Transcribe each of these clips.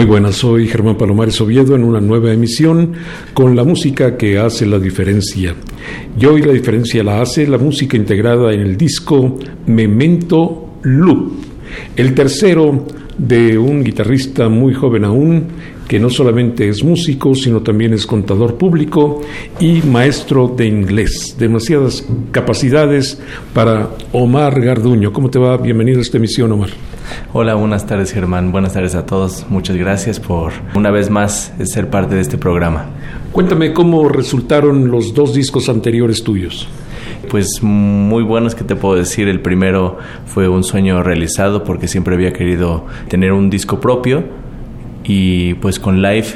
Muy buenas, soy Germán Palomares Oviedo en una nueva emisión con la música que hace la diferencia. Y hoy la diferencia la hace la música integrada en el disco Memento Loop, el tercero de un guitarrista muy joven aún, que no solamente es músico, sino también es contador público y maestro de inglés. Demasiadas capacidades para Omar Garduño. ¿Cómo te va? Bienvenido a esta emisión, Omar. Hola, buenas tardes Germán, buenas tardes a todos. Muchas gracias por una vez más ser parte de este programa. Cuéntame cómo resultaron los dos discos anteriores tuyos. Pues muy buenos que te puedo decir. El primero fue un sueño realizado porque siempre había querido tener un disco propio y pues con Live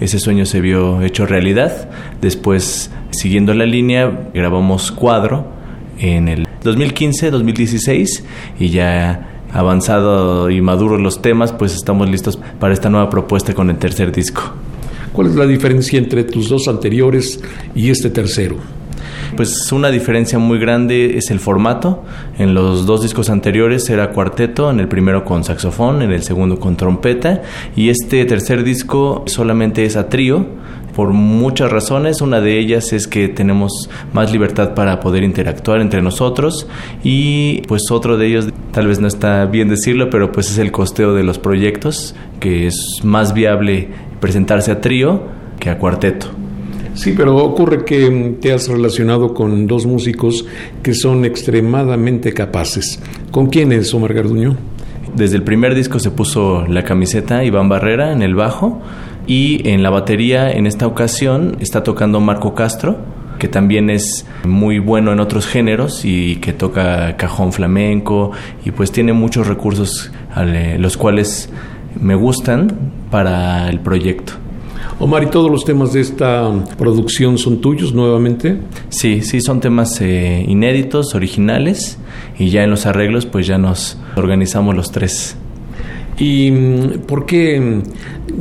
ese sueño se vio hecho realidad. Después, siguiendo la línea, grabamos Cuadro en el 2015-2016 y ya avanzado y maduro los temas, pues estamos listos para esta nueva propuesta con el tercer disco. ¿Cuál es la diferencia entre tus dos anteriores y este tercero? Pues una diferencia muy grande es el formato. En los dos discos anteriores era cuarteto, en el primero con saxofón, en el segundo con trompeta y este tercer disco solamente es a trío por muchas razones. Una de ellas es que tenemos más libertad para poder interactuar entre nosotros y pues otro de ellos, tal vez no está bien decirlo, pero pues es el costeo de los proyectos, que es más viable presentarse a trío que a cuarteto. Sí, pero ocurre que te has relacionado con dos músicos que son extremadamente capaces. ¿Con quién es Omar Garduño? Desde el primer disco se puso la camiseta Iván Barrera en el bajo y en la batería en esta ocasión está tocando Marco Castro, que también es muy bueno en otros géneros y que toca cajón flamenco y pues tiene muchos recursos los cuales me gustan para el proyecto. Omar, ¿y todos los temas de esta producción son tuyos nuevamente? Sí, sí, son temas eh, inéditos, originales, y ya en los arreglos pues ya nos organizamos los tres. ¿Y mm, por qué mm,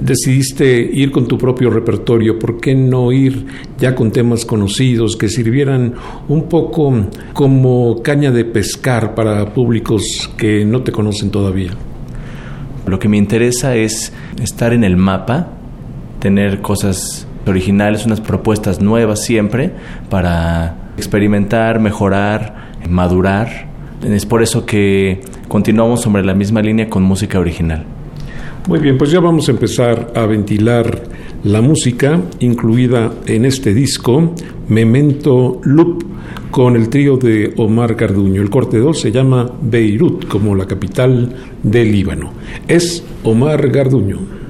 decidiste ir con tu propio repertorio? ¿Por qué no ir ya con temas conocidos que sirvieran un poco como caña de pescar para públicos que no te conocen todavía? Lo que me interesa es estar en el mapa tener cosas originales, unas propuestas nuevas siempre para experimentar, mejorar, madurar. Es por eso que continuamos sobre la misma línea con música original. Muy bien, pues ya vamos a empezar a ventilar la música incluida en este disco, Memento Loop, con el trío de Omar Carduño. El corte 2 se llama Beirut, como la capital del Líbano. Es Omar Garduño.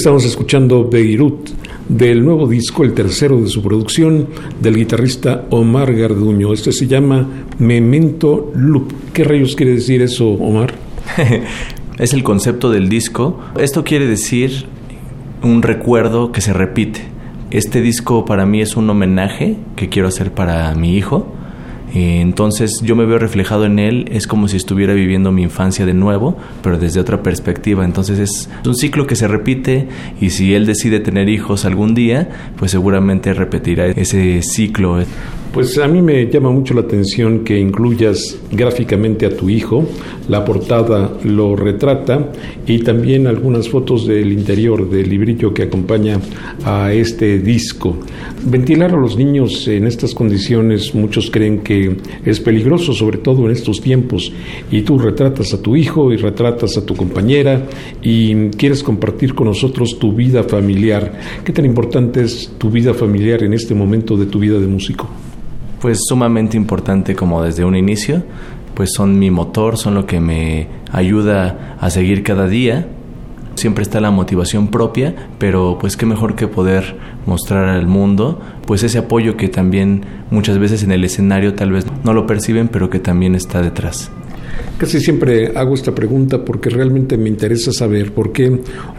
Estamos escuchando Beirut del nuevo disco, el tercero de su producción, del guitarrista Omar Garduño. Este se llama Memento Loop. ¿Qué rayos quiere decir eso, Omar? es el concepto del disco. Esto quiere decir un recuerdo que se repite. Este disco para mí es un homenaje que quiero hacer para mi hijo entonces yo me veo reflejado en él, es como si estuviera viviendo mi infancia de nuevo, pero desde otra perspectiva. Entonces es un ciclo que se repite y si él decide tener hijos algún día, pues seguramente repetirá ese ciclo. Pues a mí me llama mucho la atención que incluyas gráficamente a tu hijo, la portada lo retrata y también algunas fotos del interior del librillo que acompaña a este disco. Ventilar a los niños en estas condiciones muchos creen que es peligroso, sobre todo en estos tiempos, y tú retratas a tu hijo y retratas a tu compañera y quieres compartir con nosotros tu vida familiar. ¿Qué tan importante es tu vida familiar en este momento de tu vida de músico? Pues sumamente importante como desde un inicio, pues son mi motor, son lo que me ayuda a seguir cada día. Siempre está la motivación propia, pero pues qué mejor que poder mostrar al mundo pues ese apoyo que también muchas veces en el escenario tal vez no lo perciben, pero que también está detrás. Casi siempre hago esta pregunta porque realmente me interesa saber por qué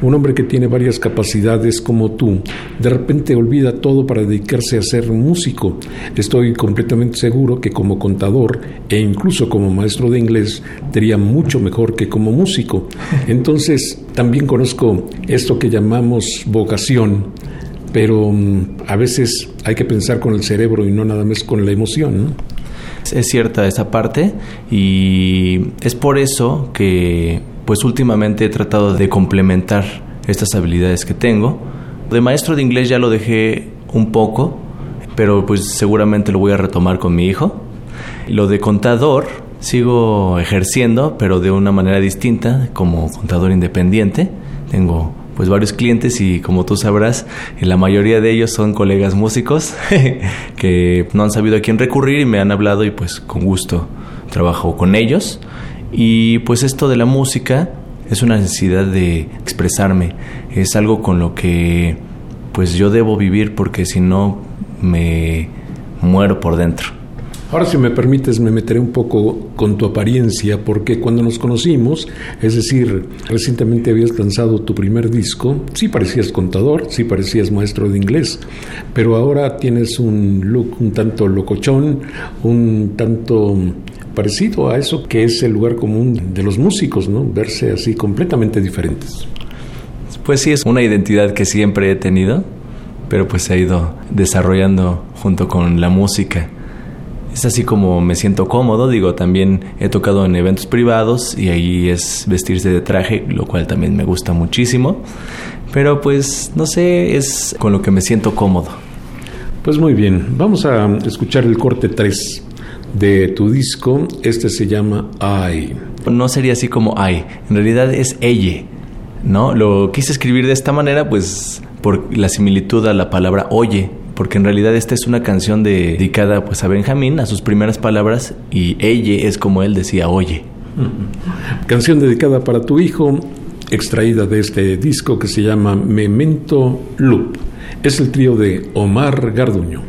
un hombre que tiene varias capacidades como tú de repente olvida todo para dedicarse a ser músico. Estoy completamente seguro que como contador e incluso como maestro de inglés sería mucho mejor que como músico. Entonces también conozco esto que llamamos vocación pero mm, a veces hay que pensar con el cerebro y no nada más con la emoción. ¿no? Es cierta esa parte y es por eso que pues últimamente he tratado de complementar estas habilidades que tengo. De maestro de inglés ya lo dejé un poco, pero pues seguramente lo voy a retomar con mi hijo. Lo de contador sigo ejerciendo, pero de una manera distinta, como contador independiente. Tengo pues varios clientes y como tú sabrás, la mayoría de ellos son colegas músicos que no han sabido a quién recurrir y me han hablado y pues con gusto trabajo con ellos. Y pues esto de la música es una necesidad de expresarme, es algo con lo que pues yo debo vivir porque si no me muero por dentro. Ahora, si me permites, me meteré un poco con tu apariencia, porque cuando nos conocimos, es decir, recientemente habías lanzado tu primer disco, sí parecías contador, sí parecías maestro de inglés, pero ahora tienes un look un tanto locochón, un tanto parecido a eso que es el lugar común de los músicos, ¿no? Verse así completamente diferentes. Pues sí, es una identidad que siempre he tenido, pero pues se ha ido desarrollando junto con la música es así como me siento cómodo. Digo, también he tocado en eventos privados y ahí es vestirse de traje, lo cual también me gusta muchísimo. Pero pues, no sé, es con lo que me siento cómodo. Pues muy bien, vamos a escuchar el corte 3 de tu disco. Este se llama Ay. No sería así como Ay, en realidad es ella, ¿no? Lo quise escribir de esta manera, pues por la similitud a la palabra oye, porque en realidad esta es una canción dedicada pues a Benjamín, a sus primeras palabras, y ella es como él decía, oye. Canción dedicada para tu hijo, extraída de este disco que se llama Memento Loop. Es el trío de Omar Garduño.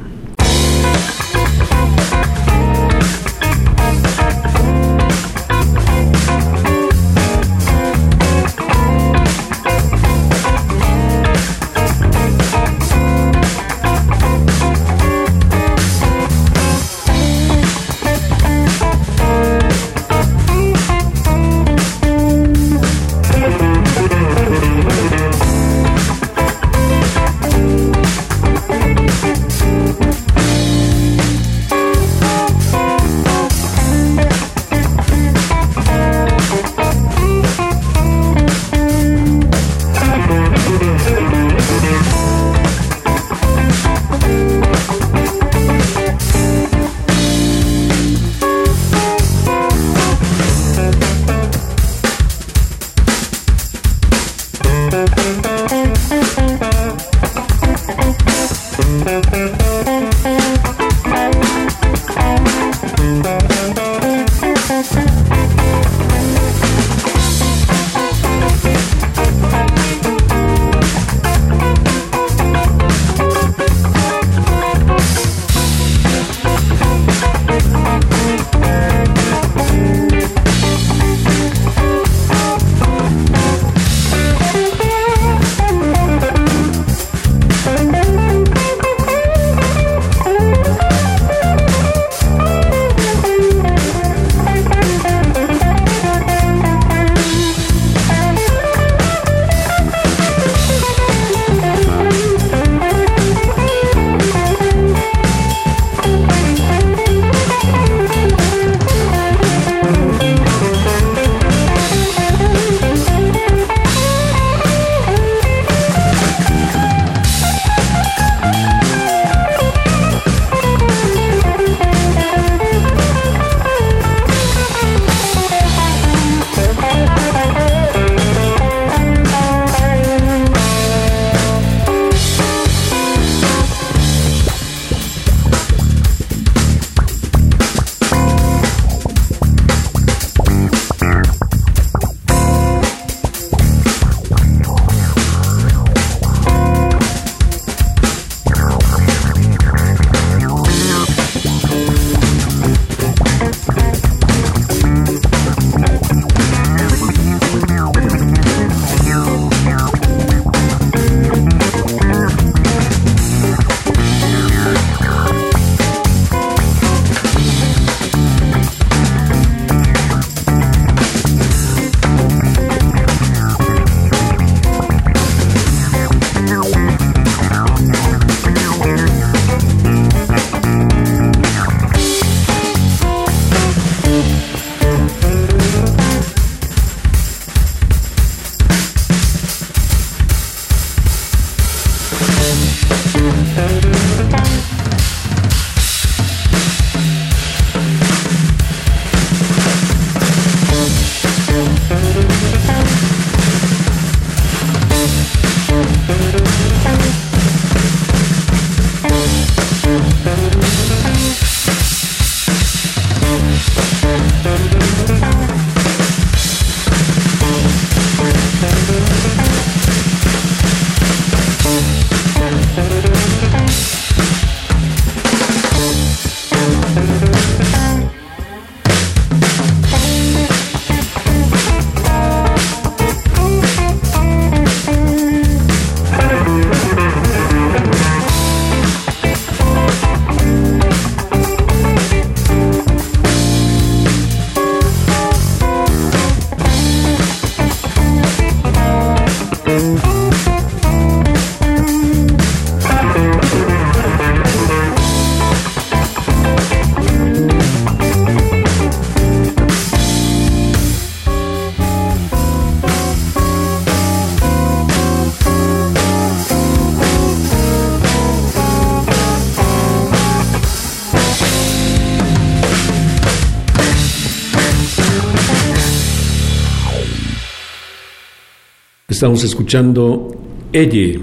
Estamos escuchando Elle,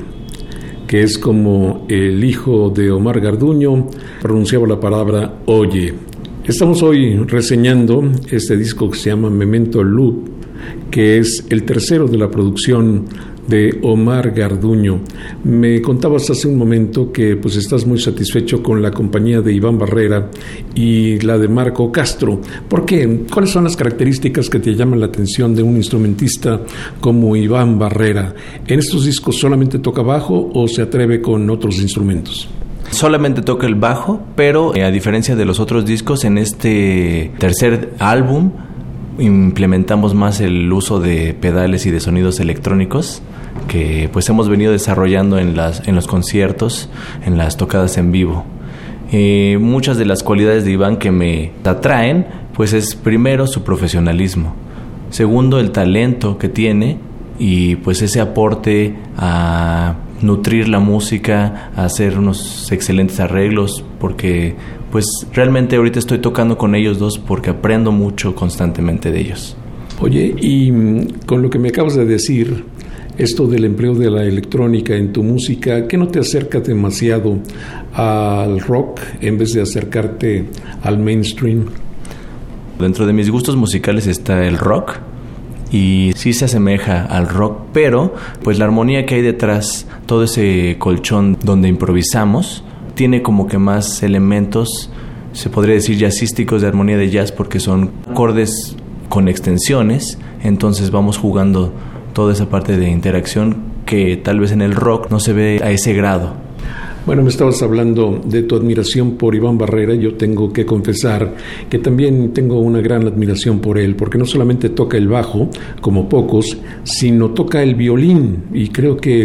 que es como el hijo de Omar Garduño pronunciaba la palabra oye. Estamos hoy reseñando este disco que se llama Memento Loop, que es el tercero de la producción de Omar Garduño. Me contabas hace un momento que pues estás muy satisfecho con la compañía de Iván Barrera y la de Marco Castro. ¿Por qué? ¿Cuáles son las características que te llaman la atención de un instrumentista como Iván Barrera? ¿En estos discos solamente toca bajo o se atreve con otros instrumentos? Solamente toca el bajo, pero eh, a diferencia de los otros discos, en este tercer álbum implementamos más el uso de pedales y de sonidos electrónicos que pues hemos venido desarrollando en, las, en los conciertos, en las tocadas en vivo. Eh, muchas de las cualidades de Iván que me atraen, pues es primero su profesionalismo, segundo el talento que tiene y pues ese aporte a nutrir la música, a hacer unos excelentes arreglos, porque pues realmente ahorita estoy tocando con ellos dos porque aprendo mucho constantemente de ellos. Oye, y mm, con lo que me acabas de decir, esto del empleo de la electrónica en tu música, ¿qué no te acerca demasiado al rock en vez de acercarte al mainstream? Dentro de mis gustos musicales está el rock y sí se asemeja al rock, pero pues la armonía que hay detrás, todo ese colchón donde improvisamos, tiene como que más elementos, se podría decir jazzísticos de armonía de jazz porque son acordes con extensiones, entonces vamos jugando toda esa parte de interacción que tal vez en el rock no se ve a ese grado. Bueno, me estabas hablando de tu admiración por Iván Barrera. Yo tengo que confesar que también tengo una gran admiración por él, porque no solamente toca el bajo, como pocos, sino toca el violín. Y creo que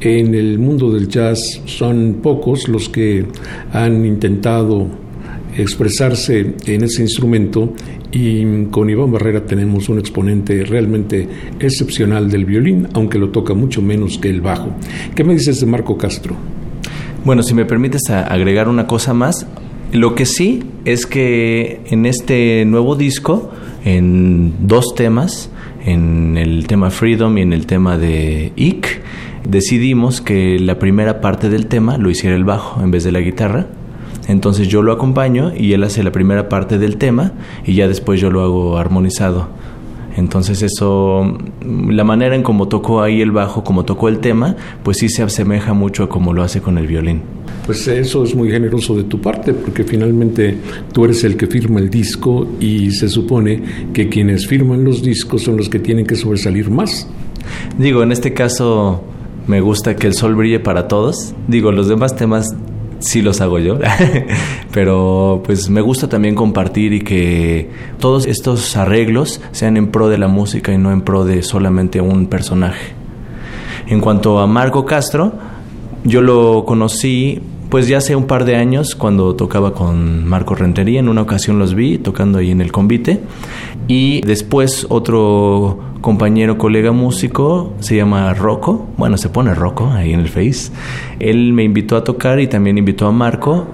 en el mundo del jazz son pocos los que han intentado expresarse en ese instrumento y con Iván Barrera tenemos un exponente realmente excepcional del violín, aunque lo toca mucho menos que el bajo. ¿Qué me dices de Marco Castro? Bueno, si me permites agregar una cosa más, lo que sí es que en este nuevo disco, en dos temas, en el tema Freedom y en el tema de Ick, decidimos que la primera parte del tema lo hiciera el bajo en vez de la guitarra entonces yo lo acompaño y él hace la primera parte del tema y ya después yo lo hago armonizado. Entonces eso, la manera en cómo tocó ahí el bajo, como tocó el tema, pues sí se asemeja mucho a como lo hace con el violín. Pues eso es muy generoso de tu parte, porque finalmente tú eres el que firma el disco y se supone que quienes firman los discos son los que tienen que sobresalir más. Digo, en este caso me gusta que el sol brille para todos. Digo, los demás temas sí los hago yo, pero pues me gusta también compartir y que todos estos arreglos sean en pro de la música y no en pro de solamente un personaje. En cuanto a Marco Castro, yo lo conocí pues ya hace un par de años cuando tocaba con Marco Rentería, en una ocasión los vi tocando ahí en el convite y después otro compañero, colega músico, se llama Rocco, bueno, se pone Rocco ahí en el Face. Él me invitó a tocar y también invitó a Marco.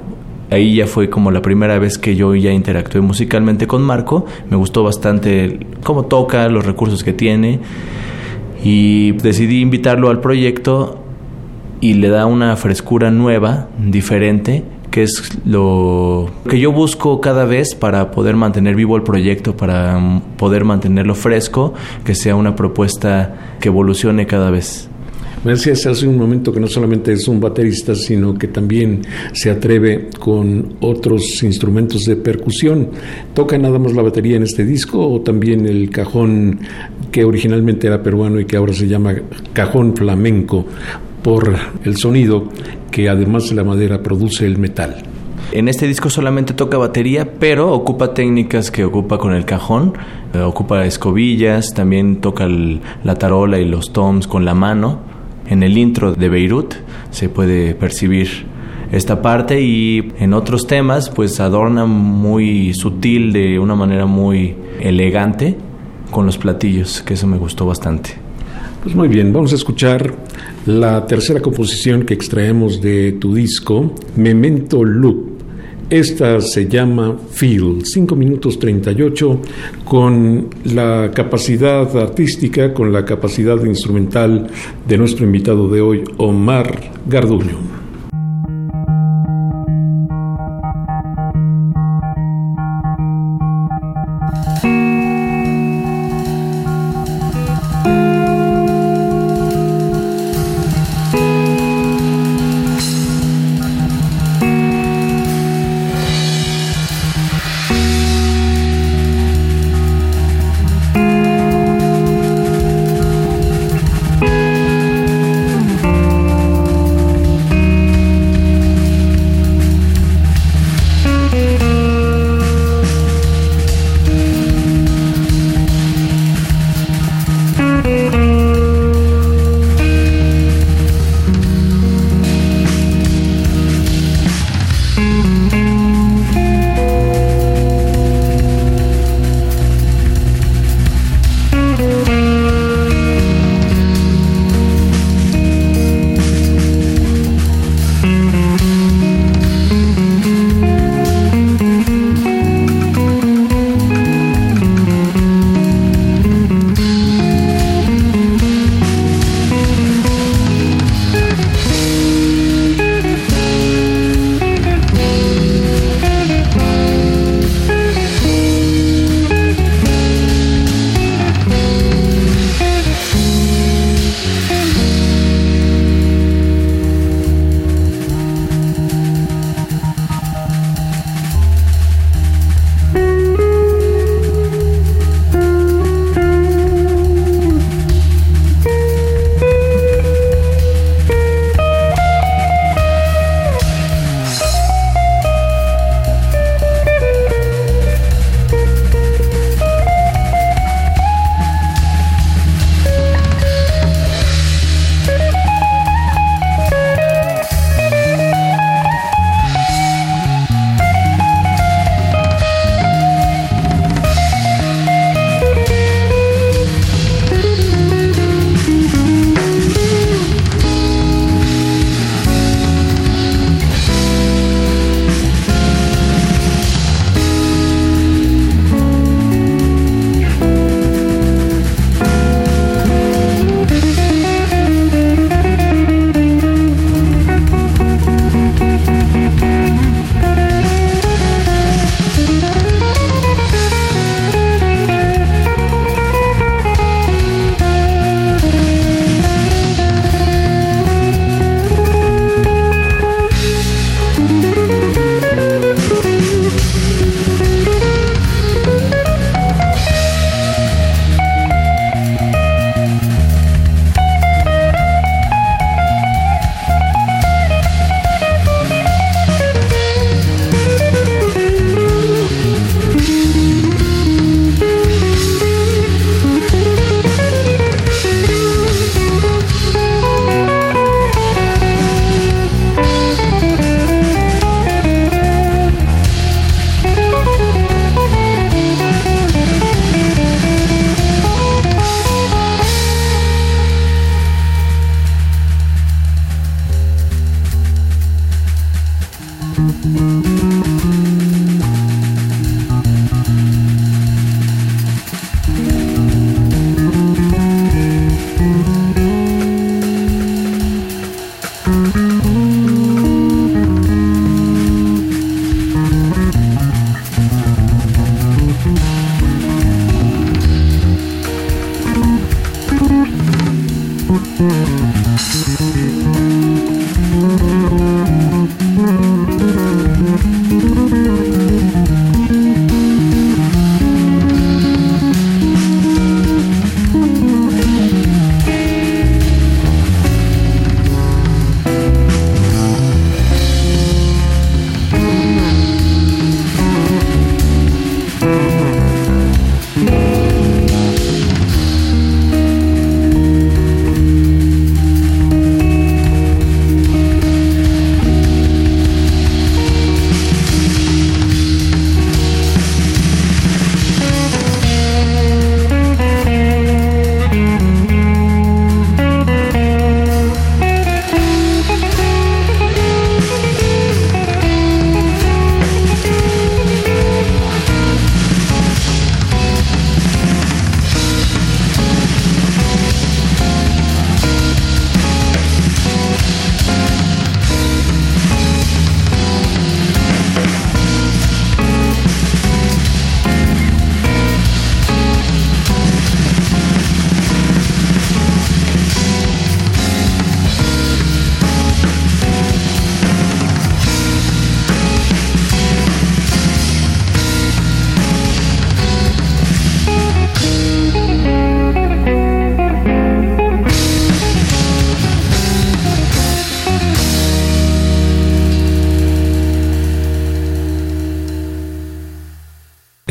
Ahí ya fue como la primera vez que yo ya interactué musicalmente con Marco. Me gustó bastante cómo toca, los recursos que tiene. Y decidí invitarlo al proyecto y le da una frescura nueva, diferente, que es lo que yo busco cada vez para poder mantener vivo el proyecto, para poder mantenerlo fresco, que sea una propuesta que evolucione cada vez. Me decías hace un momento que no solamente es un baterista, sino que también se atreve con otros instrumentos de percusión. ¿Toca nada más la batería en este disco o también el cajón que originalmente era peruano y que ahora se llama cajón flamenco? Por el sonido que además de la madera produce el metal. En este disco solamente toca batería, pero ocupa técnicas que ocupa con el cajón, eh, ocupa escobillas, también toca la tarola y los toms con la mano. En el intro de Beirut se puede percibir esta parte y en otros temas pues adorna muy sutil de una manera muy elegante con los platillos, que eso me gustó bastante. Pues muy bien, vamos a escuchar la tercera composición que extraemos de tu disco, Memento Loop, Esta se llama Feel, 5 minutos 38, con la capacidad artística, con la capacidad instrumental de nuestro invitado de hoy, Omar Garduño.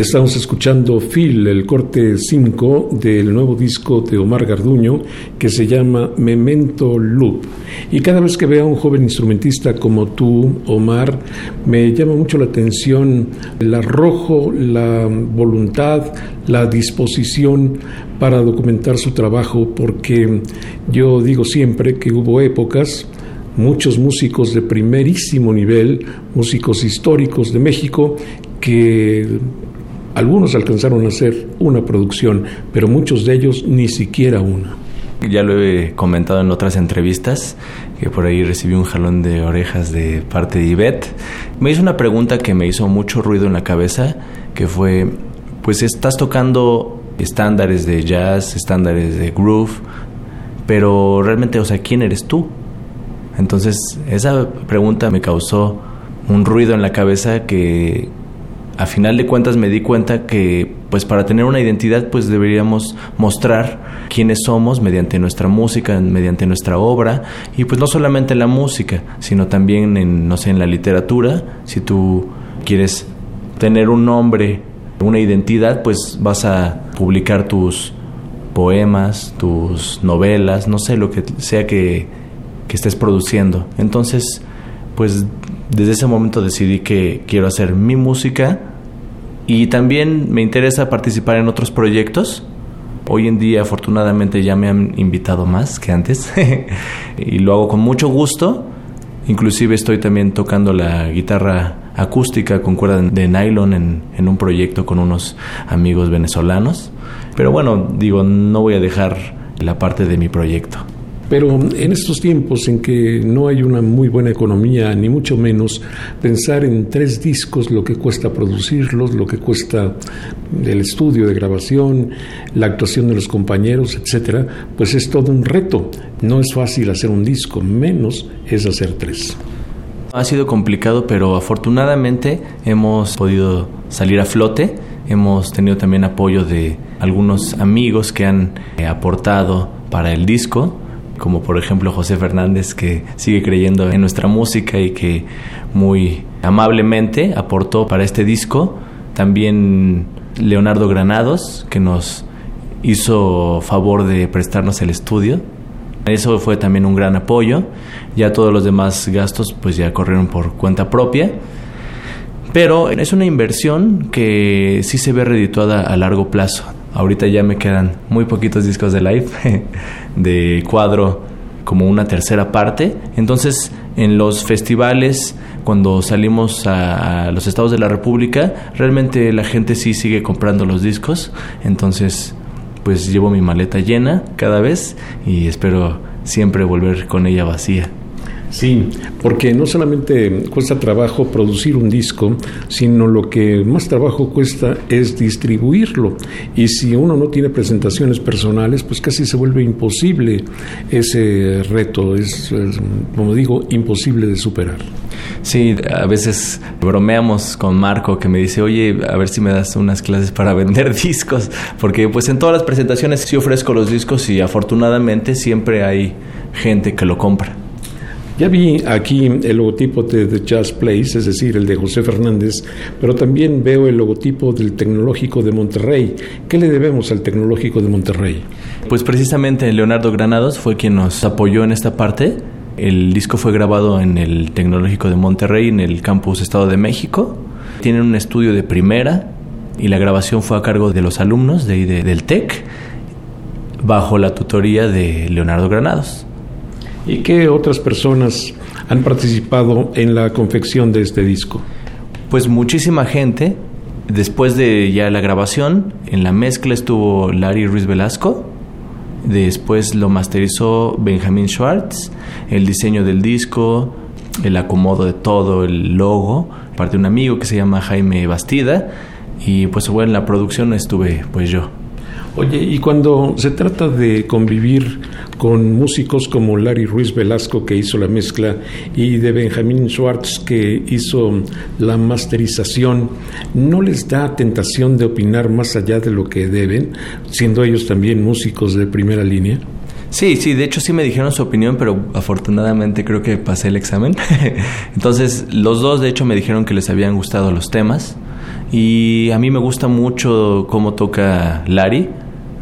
Estamos escuchando Phil, el corte 5 del nuevo disco de Omar Garduño que se llama Memento Loop. Y cada vez que veo a un joven instrumentista como tú, Omar, me llama mucho la atención el arrojo, la voluntad, la disposición para documentar su trabajo, porque yo digo siempre que hubo épocas muchos músicos de primerísimo nivel, músicos históricos de México, que algunos alcanzaron a hacer una producción, pero muchos de ellos ni siquiera una. Ya lo he comentado en otras entrevistas, que por ahí recibí un jalón de orejas de parte de Ivette. Me hizo una pregunta que me hizo mucho ruido en la cabeza, que fue, pues estás tocando estándares de jazz, estándares de groove, pero realmente, o sea, ¿quién eres tú? Entonces, esa pregunta me causó un ruido en la cabeza que a final de cuentas me di cuenta que pues para tener una identidad pues deberíamos mostrar quiénes somos mediante nuestra música, mediante nuestra obra y pues no solamente en la música, sino también en no sé, en la literatura, si tú quieres tener un nombre, una identidad, pues vas a publicar tus poemas, tus novelas, no sé lo que sea que, que estés produciendo. Entonces, pues desde ese momento decidí que quiero hacer mi música y también me interesa participar en otros proyectos. Hoy en día afortunadamente ya me han invitado más que antes y lo hago con mucho gusto. Inclusive estoy también tocando la guitarra acústica con cuerda de nylon en, en un proyecto con unos amigos venezolanos. Pero bueno, digo, no voy a dejar la parte de mi proyecto. Pero en estos tiempos en que no hay una muy buena economía, ni mucho menos, pensar en tres discos, lo que cuesta producirlos, lo que cuesta el estudio de grabación, la actuación de los compañeros, etcétera, pues es todo un reto. No es fácil hacer un disco, menos es hacer tres. Ha sido complicado, pero afortunadamente hemos podido salir a flote. Hemos tenido también apoyo de algunos amigos que han eh, aportado para el disco como por ejemplo José Fernández que sigue creyendo en nuestra música y que muy amablemente aportó para este disco. También Leonardo Granados que nos hizo favor de prestarnos el estudio. Eso fue también un gran apoyo. Ya todos los demás gastos pues ya corrieron por cuenta propia. Pero es una inversión que sí se ve redituada a largo plazo. Ahorita ya me quedan muy poquitos discos de live, de cuadro como una tercera parte. Entonces, en los festivales, cuando salimos a, los estados de la República, realmente la gente sí sigue comprando los discos. Entonces, pues llevo mi maleta llena cada vez y espero siempre volver con ella vacía. Sí, porque no solamente cuesta trabajo producir un disco, sino lo que más trabajo cuesta es distribuirlo. Y si uno no tiene presentaciones personales, pues casi se vuelve imposible ese reto, es, como digo, imposible de superar. Sí, a veces bromeamos con Marco que me dice, oye, a ver si me das unas clases para vender discos, porque pues en todas las presentaciones sí ofrezco los discos y afortunadamente siempre hay gente que lo compra. Ya vi aquí el logotipo de The Jazz Place, es decir, el de José Fernández, pero también veo el logotipo del Tecnológico de Monterrey. ¿Qué le debemos al Tecnológico de Monterrey? Pues precisamente Leonardo Granados fue quien nos apoyó en esta parte. El disco fue grabado en el Tecnológico de Monterrey, en el campus Estado de México. Tienen un estudio de primera y la grabación fue a cargo de los alumnos de, de del TEC bajo la tutoría de Leonardo Granados. ¿Y qué otras personas han participado en la confección de este disco? Pues muchísima gente. Después de ya la grabación, en la mezcla estuvo Larry Ruiz Velasco. Después lo masterizó Benjamin Schwartz. El diseño del disco, el acomodo de todo, el logo, parte de un amigo que se llama Jaime Bastida. Y pues bueno, en la producción estuve pues yo. Oye, y cuando se trata de convivir con músicos como Larry Ruiz Velasco, que hizo la mezcla, y de Benjamín Schwartz, que hizo la masterización, ¿no les da tentación de opinar más allá de lo que deben, siendo ellos también músicos de primera línea? Sí, sí, de hecho sí me dijeron su opinión, pero afortunadamente creo que pasé el examen. Entonces, los dos de hecho me dijeron que les habían gustado los temas Y a mí me gusta mucho cómo toca Larry,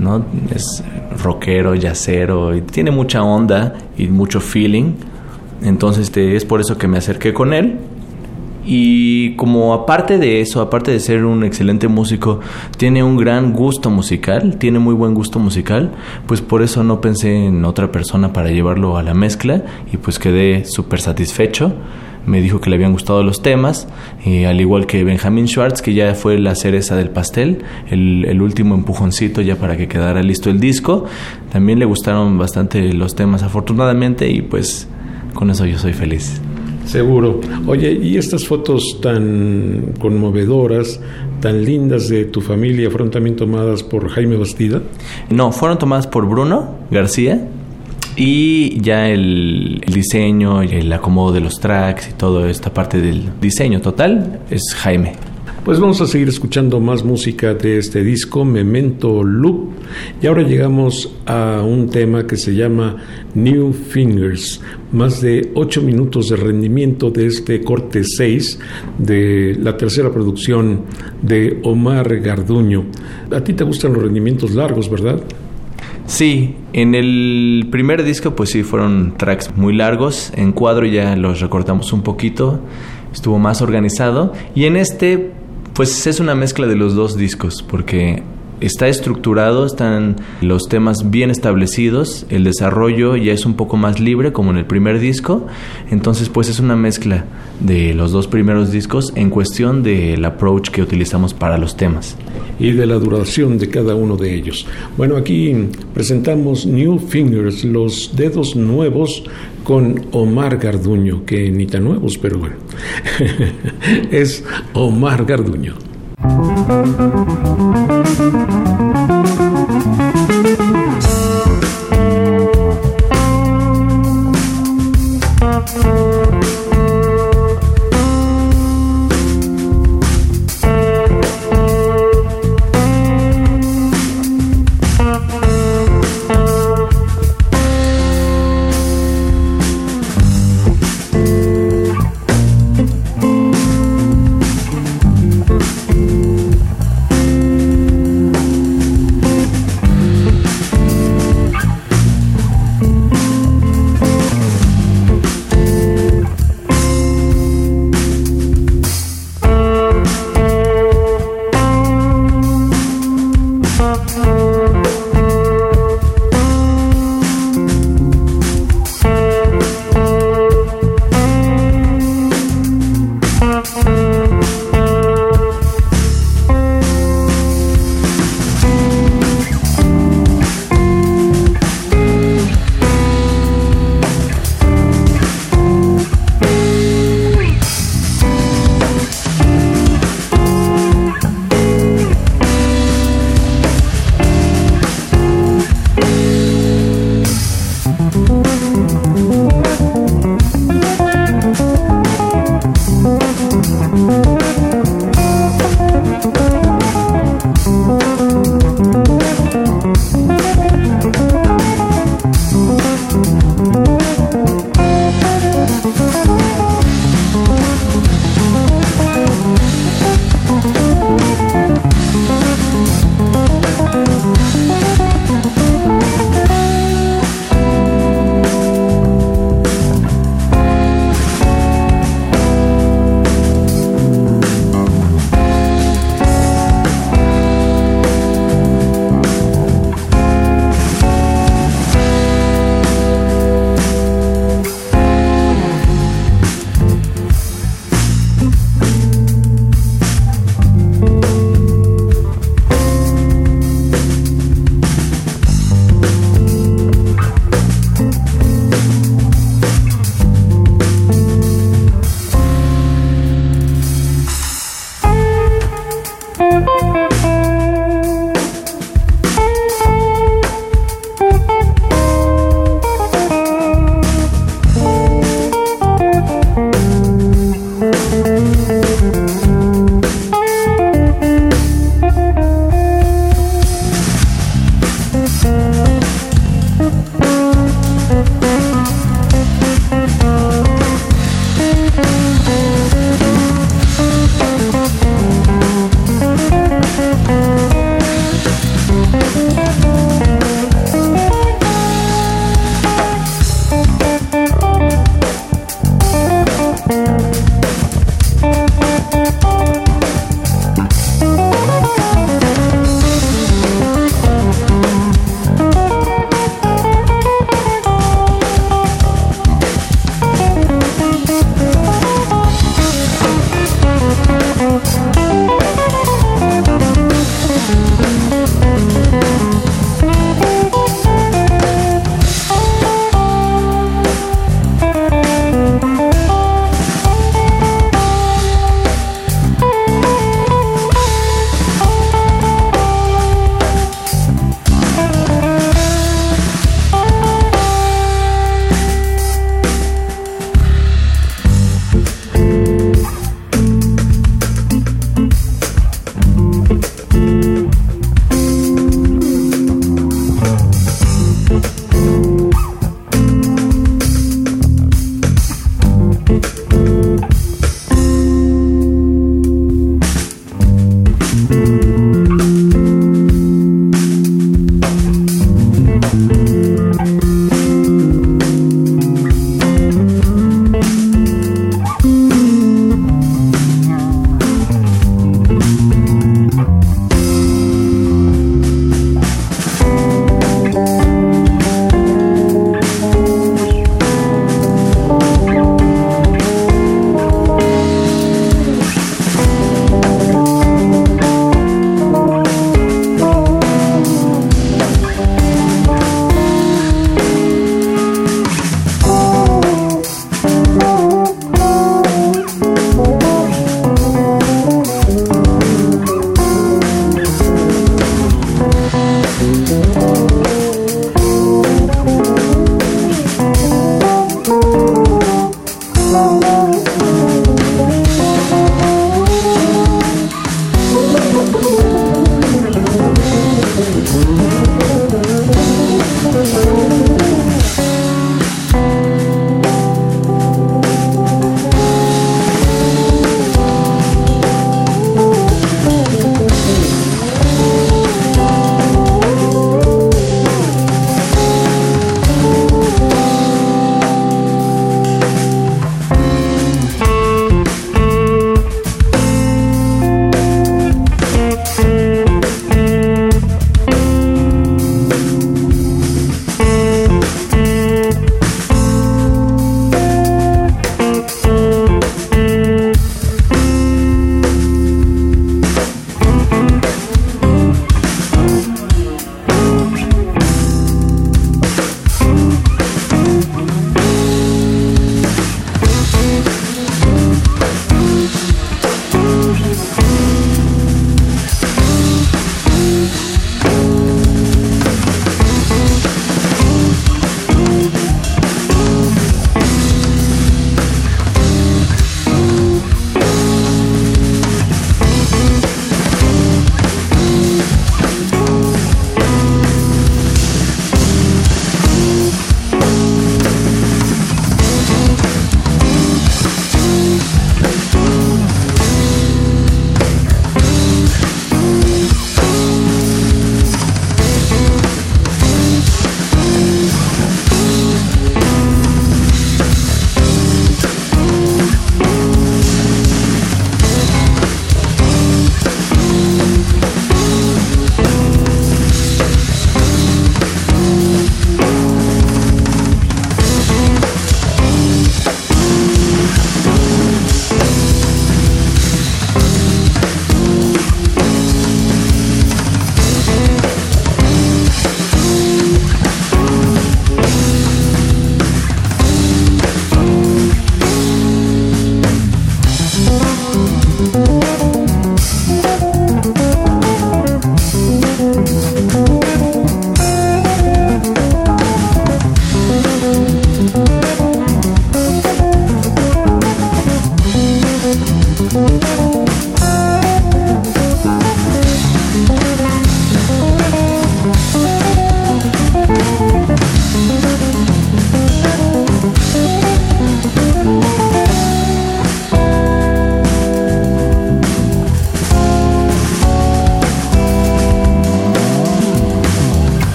¿no? Es rockero, yacero, y tiene mucha onda y mucho feeling. Entonces este, es por eso que me acerqué con él. Y como aparte de eso, aparte de ser un excelente músico, tiene un gran gusto musical, tiene muy buen gusto musical, pues por eso no pensé en otra persona para llevarlo a la mezcla y pues quedé súper satisfecho me dijo que le habían gustado los temas, y al igual que Benjamin Schwartz, que ya fue la cereza del pastel, el, el, último empujoncito ya para que quedara listo el disco. También le gustaron bastante los temas, afortunadamente, y pues con eso yo soy feliz. Seguro. Oye, ¿y estas fotos tan conmovedoras, tan lindas de tu familia fueron también tomadas por Jaime Bastida? No, fueron tomadas por Bruno García, y ya el, el, diseño y el acomodo de los tracks y toda esta parte del diseño total es Jaime. Pues vamos a seguir escuchando más música de este disco, Memento Loop. Y ahora llegamos a un tema que se llama New Fingers. Más de ocho minutos de rendimiento de este corte 6 de la tercera producción de Omar Garduño. A ti te gustan los rendimientos largos, ¿verdad? Sí, en el primer disco pues sí fueron tracks muy largos, en cuadro ya los recortamos un poquito, estuvo más organizado. Y en este pues es una mezcla de los dos discos porque está estructurado, están los temas bien establecidos, el desarrollo ya es un poco más libre como en el primer disco, entonces pues es una mezcla de los dos primeros discos en cuestión del approach que utilizamos para los temas. Y de la duración de cada uno de ellos. Bueno, aquí presentamos New Fingers, los dedos nuevos con Omar Garduño, que ni tan nuevos, pero bueno, es Omar Garduño. Thank you.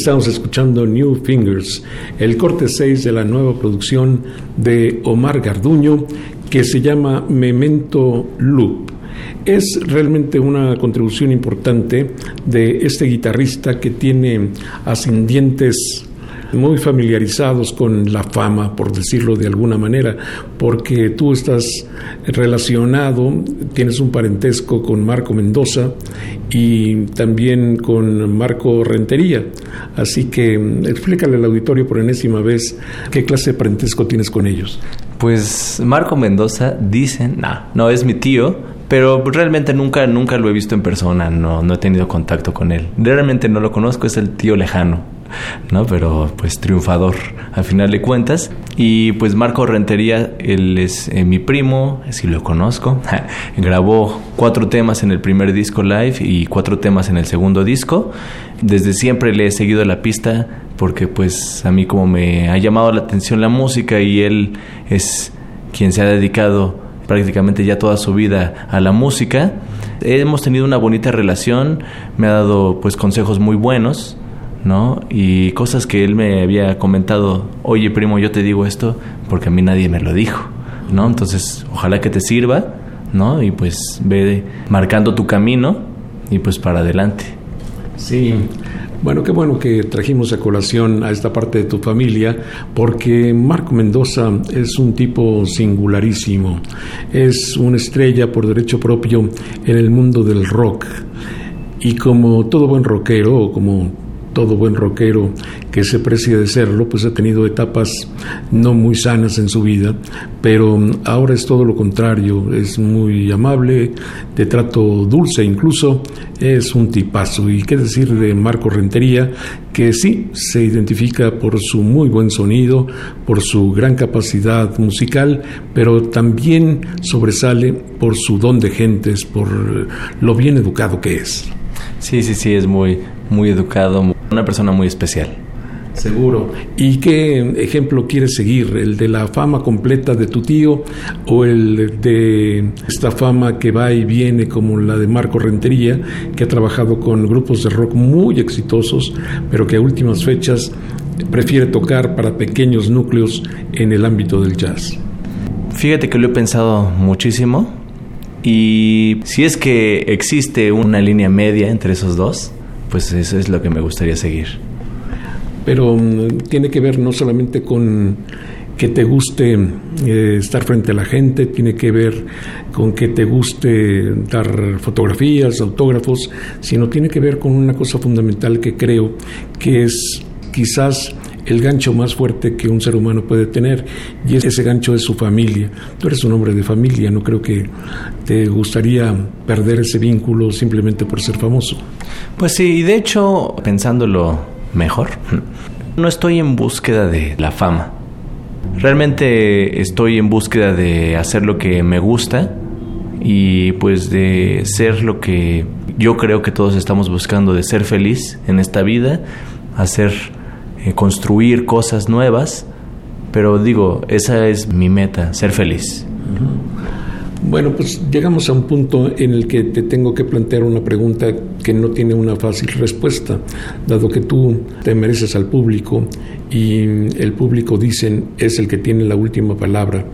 Estamos escuchando New Fingers, el corte 6 de la nueva producción de Omar Garduño que se llama Memento Loop. Es realmente una contribución importante de este guitarrista que tiene ascendientes muy familiarizados con la fama, por decirlo de alguna manera, porque tú estás relacionado, tienes un parentesco con Marco Mendoza y también con Marco Rentería. Así que mm, explícale al auditorio por enésima vez qué clase de parentesco tienes con ellos. Pues Marco Mendoza dicen, no, no es mi tío, pero realmente nunca, nunca lo he visto en persona, no, no he tenido contacto con él. Realmente no lo conozco, es el tío lejano. ¿No? Pero pues triunfador al final de cuentas. Y pues Marco Rentería, él es eh, mi primo, si lo conozco. Grabó cuatro temas en el primer disco live y cuatro temas en el segundo disco. Desde siempre le he seguido la pista porque pues a mí como me ha llamado la atención la música y él es quien se ha dedicado prácticamente ya toda su vida a la música. Hemos tenido una bonita relación, me ha dado pues consejos muy buenos ¿no? Y cosas que él me había comentado, oye primo, yo te digo esto porque a mí nadie me lo dijo, ¿no? Entonces, ojalá que te sirva, ¿no? Y pues ve marcando tu camino y pues para adelante. Sí. Bueno, qué bueno que trajimos a colación a esta parte de tu familia, porque Marco Mendoza es un tipo singularísimo, es una estrella por derecho propio en el mundo del rock. Y como todo buen rockero, o como todo buen rockero que se precia de serlo, pues ha tenido etapas no muy sanas en su vida, pero ahora es todo lo contrario, es muy amable, de trato dulce incluso, es un tipazo. Y qué decir de Marco Rentería, que sí se identifica por su muy buen sonido, por su gran capacidad musical, pero también sobresale por su don de gentes, por lo bien educado que es. Sí, sí, sí, es muy, muy educado, una persona muy especial. Seguro. ¿Y qué ejemplo quieres seguir? ¿El de la fama completa de tu tío o el de esta fama que va y viene como la de Marco Rentería, que ha trabajado con grupos de rock muy exitosos, pero que a últimas fechas prefiere tocar para pequeños núcleos en el ámbito del jazz? Fíjate que lo he pensado muchísimo y si es que existe una línea media entre esos dos, pues eso es lo que me gustaría seguir. Pero mm, tiene que ver no solamente con que te guste eh, estar frente a la gente, tiene que ver con que te guste dar fotografías, autógrafos, sino tiene que ver con una cosa fundamental que creo que es quizás el gancho más fuerte que un ser humano puede tener y ese gancho es su familia. Tú eres un hombre de familia, no creo que te gustaría perder ese vínculo simplemente por ser famoso. Pues sí, y de hecho, pensándolo mejor, no estoy en búsqueda de la fama. Realmente estoy en búsqueda de hacer lo que me gusta y pues de ser lo que yo creo que todos estamos buscando, de ser feliz en esta vida, hacer eh, construir cosas nuevas, pero digo, esa es mi meta, ser feliz. Bueno, pues llegamos a un punto en el que te tengo que plantear una pregunta que no tiene una fácil respuesta, dado que tú te mereces al público y el público dicen es el que tiene la última palabra.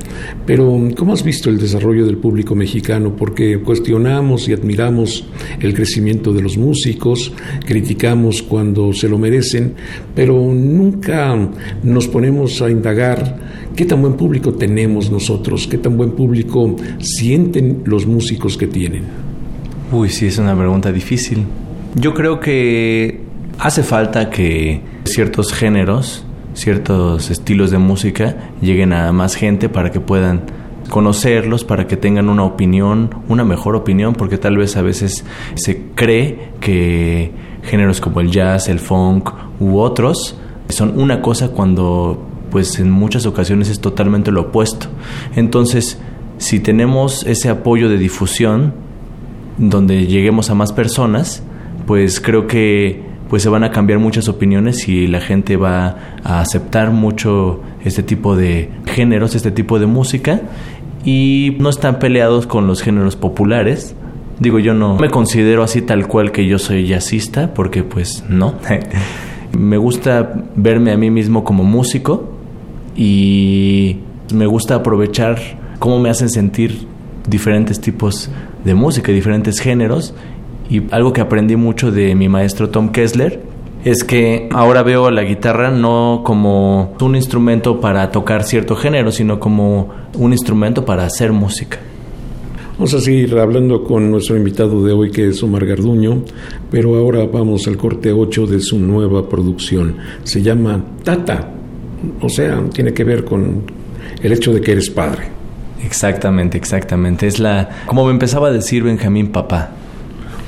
Pero ¿cómo has visto el desarrollo del público mexicano? Porque cuestionamos y admiramos el crecimiento de los músicos, criticamos cuando se lo merecen, pero nunca nos ponemos a indagar qué tan buen público tenemos nosotros, qué tan buen público sienten los músicos que tienen. Uy, sí, es una pregunta difícil. Yo creo que hace falta que ciertos géneros, ciertos estilos de música lleguen a más gente para que puedan conocerlos, para que tengan una opinión, una mejor opinión, porque tal vez a veces se cree que géneros como el jazz, el funk u otros son una cosa cuando pues en muchas ocasiones es totalmente lo opuesto. Entonces, si tenemos ese apoyo de difusión donde lleguemos a más personas, pues creo que pues se van a cambiar muchas opiniones y la gente va a aceptar mucho este tipo de géneros, este tipo de música y no están peleados con los géneros populares. Digo, yo no me considero así tal cual que yo soy jazzista, porque pues no. Me gusta verme a mí mismo como músico y me gusta aprovechar cómo me hacen sentir diferentes tipos de música, diferentes géneros. Y algo que aprendí mucho de mi maestro Tom Kessler es que ahora veo la guitarra no como un instrumento para tocar cierto género, sino como un instrumento para hacer música. Vamos a seguir hablando con nuestro invitado de hoy, que es Omar Garduño, pero ahora vamos al corte 8 de su nueva producción. Se llama Tata, o sea, tiene que ver con el hecho de que eres padre. Exactamente, exactamente. Es la, como me empezaba a decir Benjamín Papá.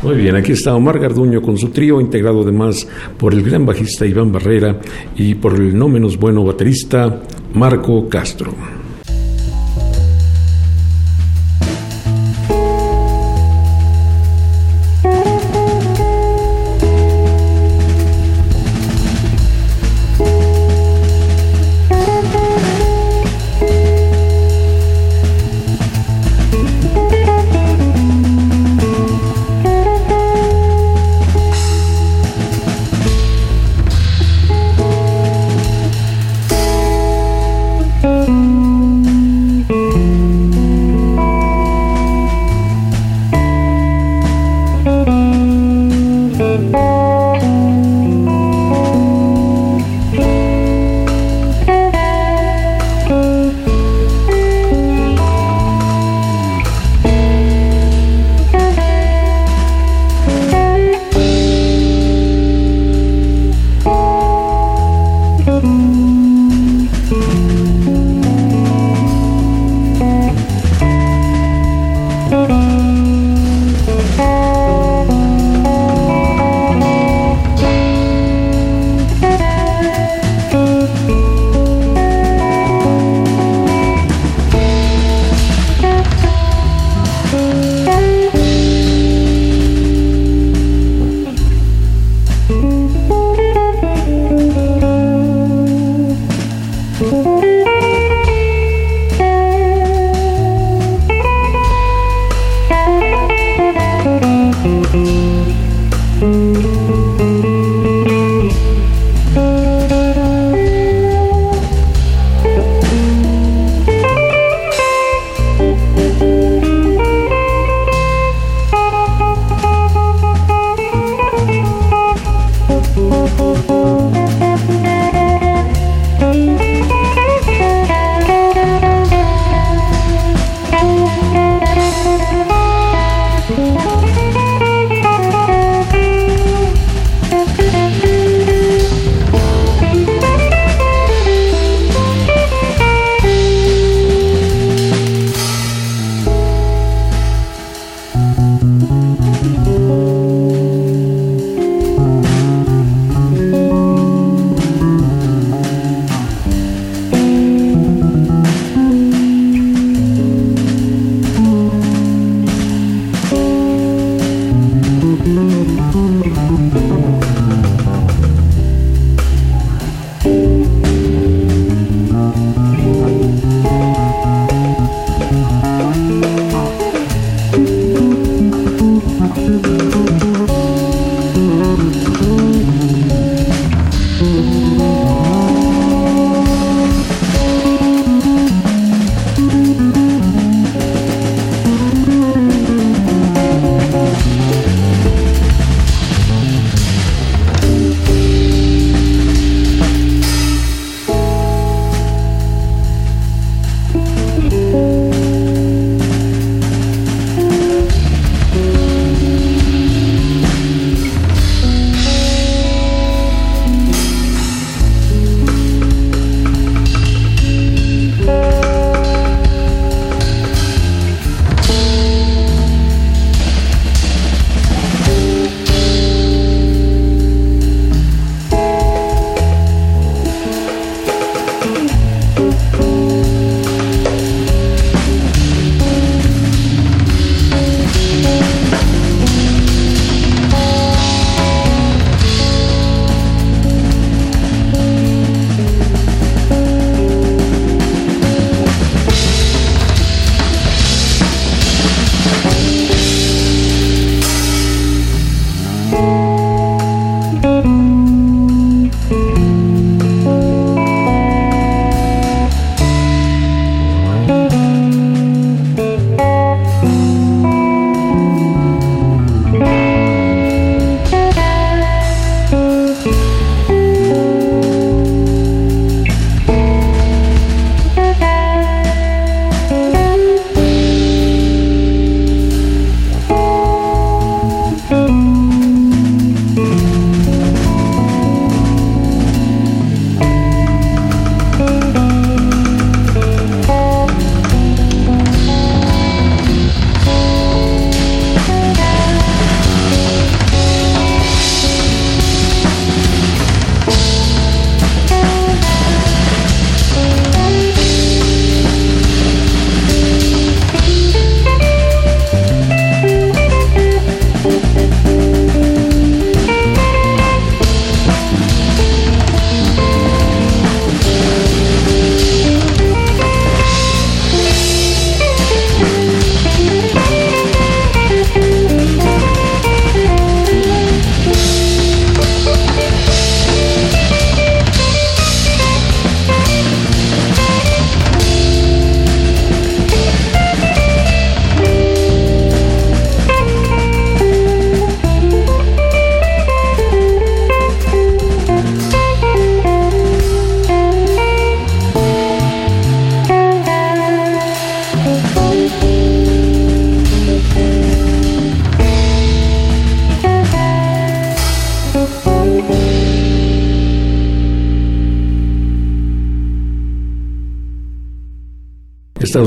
Muy bien, aquí está Omar Garduño con su trío, integrado además por el gran bajista Iván Barrera y por el no menos bueno baterista Marco Castro.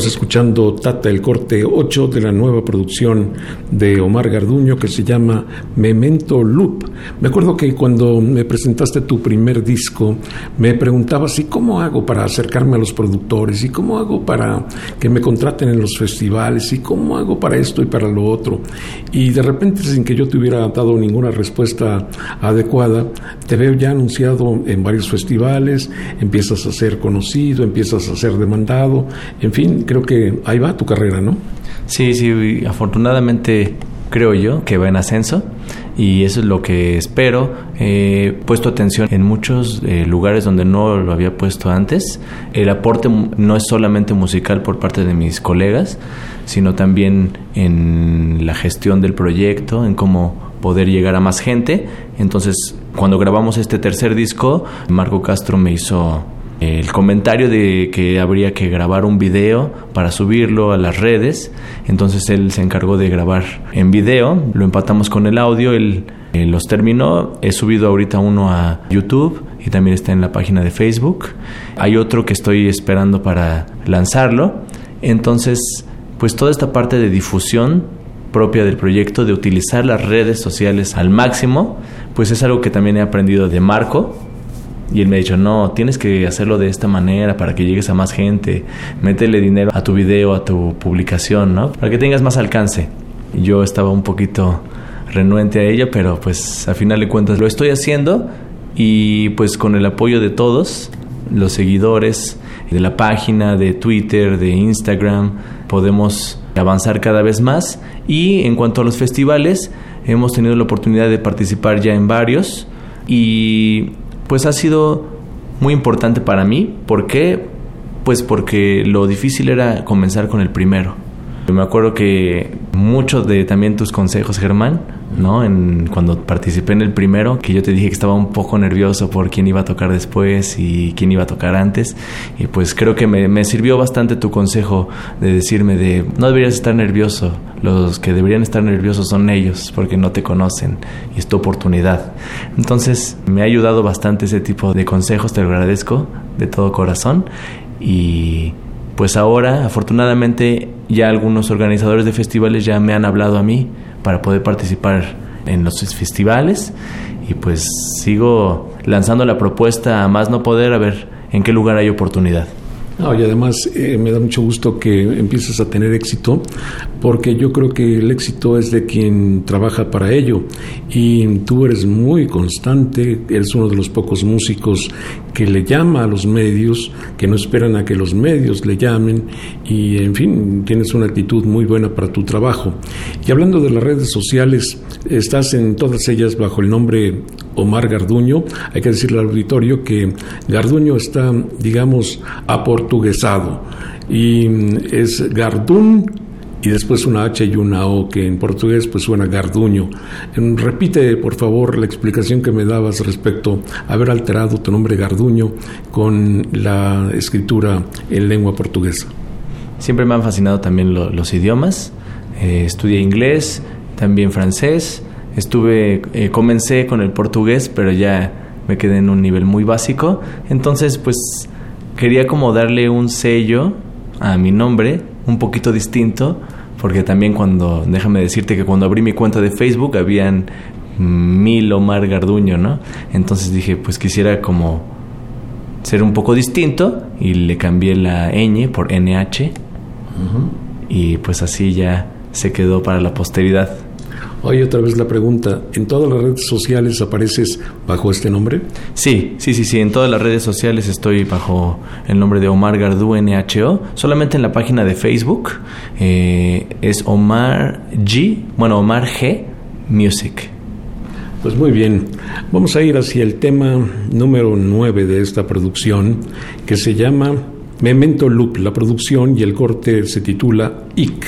Estamos escuchando Tata el corte 8 de la nueva producción de Omar Garduño que se llama Memento Loop. Me acuerdo que cuando me presentaste tu primer disco, me preguntabas, ¿y cómo hago para acercarme a los productores? ¿Y cómo hago para que me contraten en los festivales? ¿Y cómo hago para esto y para lo otro? Y de repente, sin que yo te hubiera dado ninguna respuesta adecuada, te veo ya anunciado en varios festivales, empiezas a ser conocido, empiezas a ser demandado, en fin, creo que ahí va tu carrera, ¿no? Sí, sí, afortunadamente creo yo que va en ascenso y eso es lo que espero. He puesto atención en muchos eh, lugares donde no lo había puesto antes. El aporte no es solamente musical por parte de mis colegas, sino también en la gestión del proyecto, en cómo poder llegar a más gente. Entonces, cuando grabamos este tercer disco, Marco Castro me hizo el comentario de que habría que grabar un video para subirlo a las redes. Entonces él se encargó de grabar en video, lo empatamos con el audio, él, los terminó. He subido ahorita uno a YouTube y también está en la página de Facebook. Hay otro que estoy esperando para lanzarlo. Entonces, pues toda esta parte de difusión propia del proyecto, de utilizar las redes sociales al máximo, pues es algo que también he aprendido de Marco, y él me ha dicho, no, tienes que hacerlo de esta manera para que llegues a más gente, métele dinero a tu video, a tu publicación, ¿no? Para que tengas más alcance. Yo estaba un poquito renuente a ella, pero pues a final de cuentas lo estoy haciendo y pues con el apoyo de todos, los seguidores de la página, de Twitter, de Instagram, podemos avanzar cada vez más. Y en cuanto a los festivales, hemos tenido la oportunidad de participar ya en varios y pues ha sido muy importante para mí. ¿Por qué? Pues porque lo difícil era comenzar con el primero. Me acuerdo que muchos de también tus consejos, Germán, ¿no? En, cuando participé en el primero, que yo te dije que estaba un poco nervioso por quién iba a tocar después y quién iba a tocar antes. Y pues creo que me, me sirvió bastante tu consejo de decirme de no deberías estar nervioso. Los que deberían estar nerviosos son ellos porque no te conocen y es tu oportunidad. Entonces me ha ayudado bastante ese tipo de consejos, te lo agradezco de todo corazón. Y pues ahora, afortunadamente, ya algunos organizadores de festivales ya me han hablado a mí para poder participar en los festivales. Y pues sigo lanzando la propuesta a más no poder a ver en qué lugar hay oportunidad y además eh, me da mucho gusto que empieces a tener éxito, porque yo creo que el éxito es de quien trabaja para ello. Y tú eres muy constante, eres uno de los pocos músicos que le llama a los medios, que no esperan a que los medios le llamen, y en fin, tienes una actitud muy buena para tu trabajo. Y hablando de las redes sociales, estás en todas ellas bajo el nombre Omar Garduño. Hay que decirle al auditorio que Garduño está, digamos, aportuguesado y mm, es Gardún y después una H y una O que en portugués pues suena Garduño. Repite por favor la explicación que me dabas respecto a haber alterado tu nombre Garduño con la escritura en lengua portuguesa. Siempre me han fascinado también los idiomas. Eh, estudié inglés, también francés Estuve, eh, comencé con el portugués, pero ya me quedé en un nivel muy básico. Entonces, pues quería como darle un sello a mi nombre, un poquito distinto, porque también cuando, déjame decirte que cuando abrí mi cuenta de Facebook habían mil Omar Garduño, ¿no? Entonces dije, pues quisiera como ser un poco distinto y le cambié la ñ por NH y pues así ya se quedó para la posteridad. Oye, otra vez la pregunta, ¿en todas las redes sociales apareces bajo este nombre? Sí, sí, sí, sí, en todas las redes sociales estoy bajo el nombre de Omar Gardú NHO, solamente en la página de Facebook eh, es Omar G, bueno, Omar G Music. Pues muy bien, vamos a ir hacia el tema número 9 de esta producción que se llama Memento Loop, la producción y el corte se titula IC.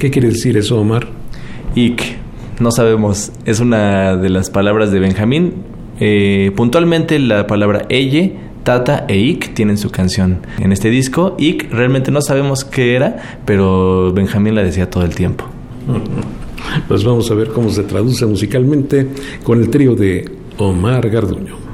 ¿Qué quiere decir eso, Omar? IC no sabemos. Es una de las palabras de Benjamín. Eh, puntualmente la palabra elle, Tata e Ik tienen su canción en este disco. Ik realmente no sabemos qué era, pero Benjamín la decía todo el tiempo. Pues vamos a ver cómo se traduce musicalmente con el trío de Omar Garduño.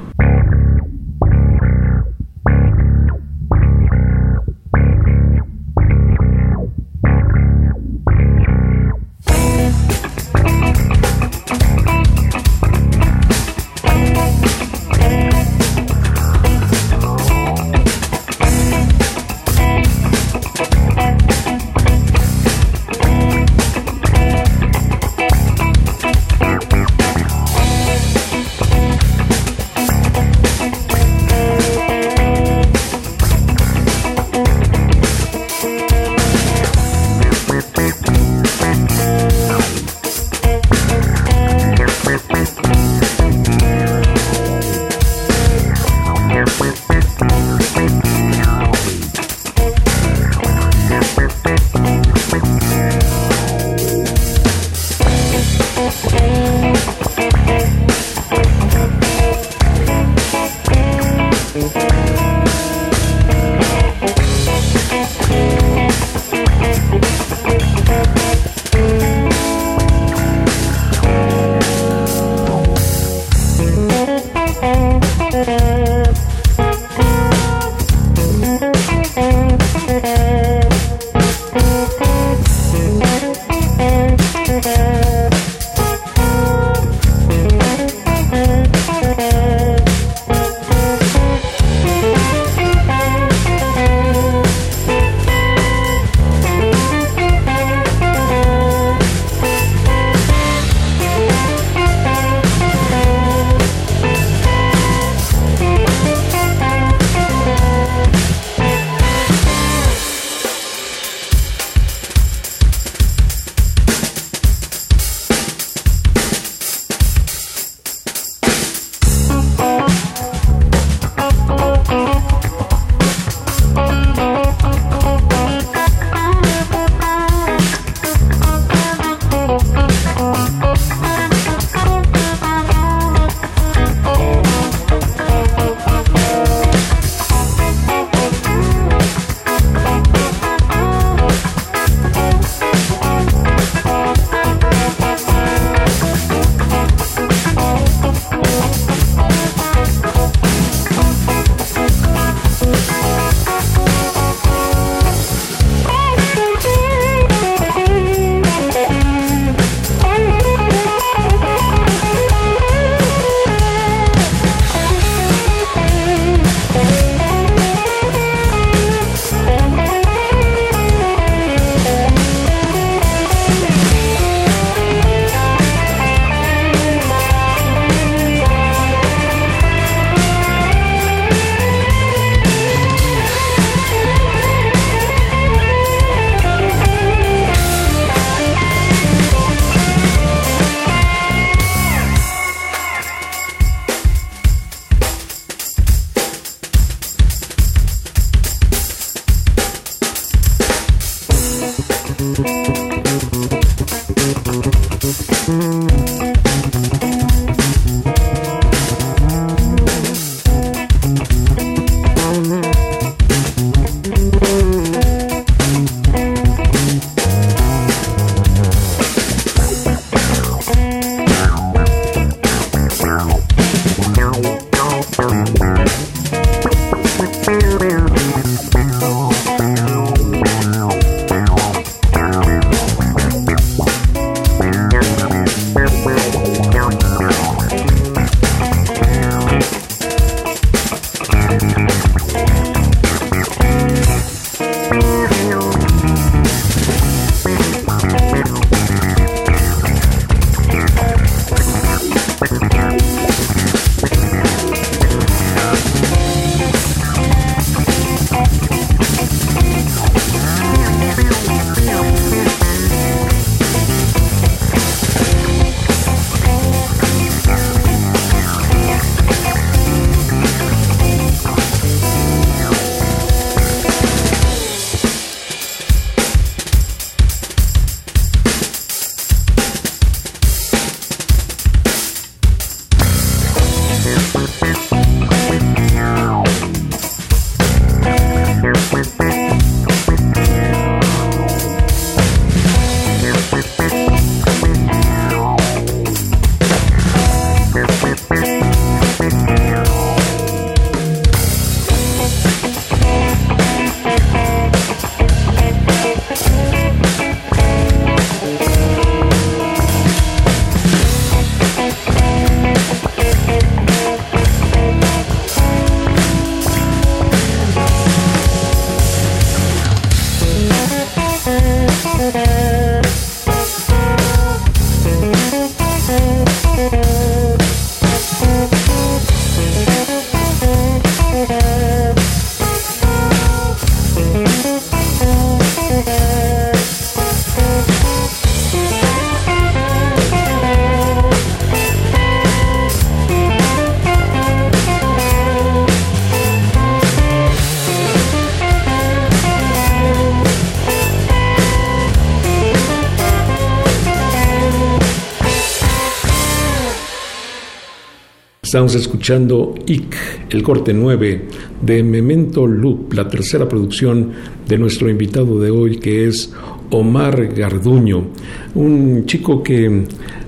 Estamos escuchando IC, el corte 9 de Memento Loop, la tercera producción de nuestro invitado de hoy, que es Omar Garduño, un chico que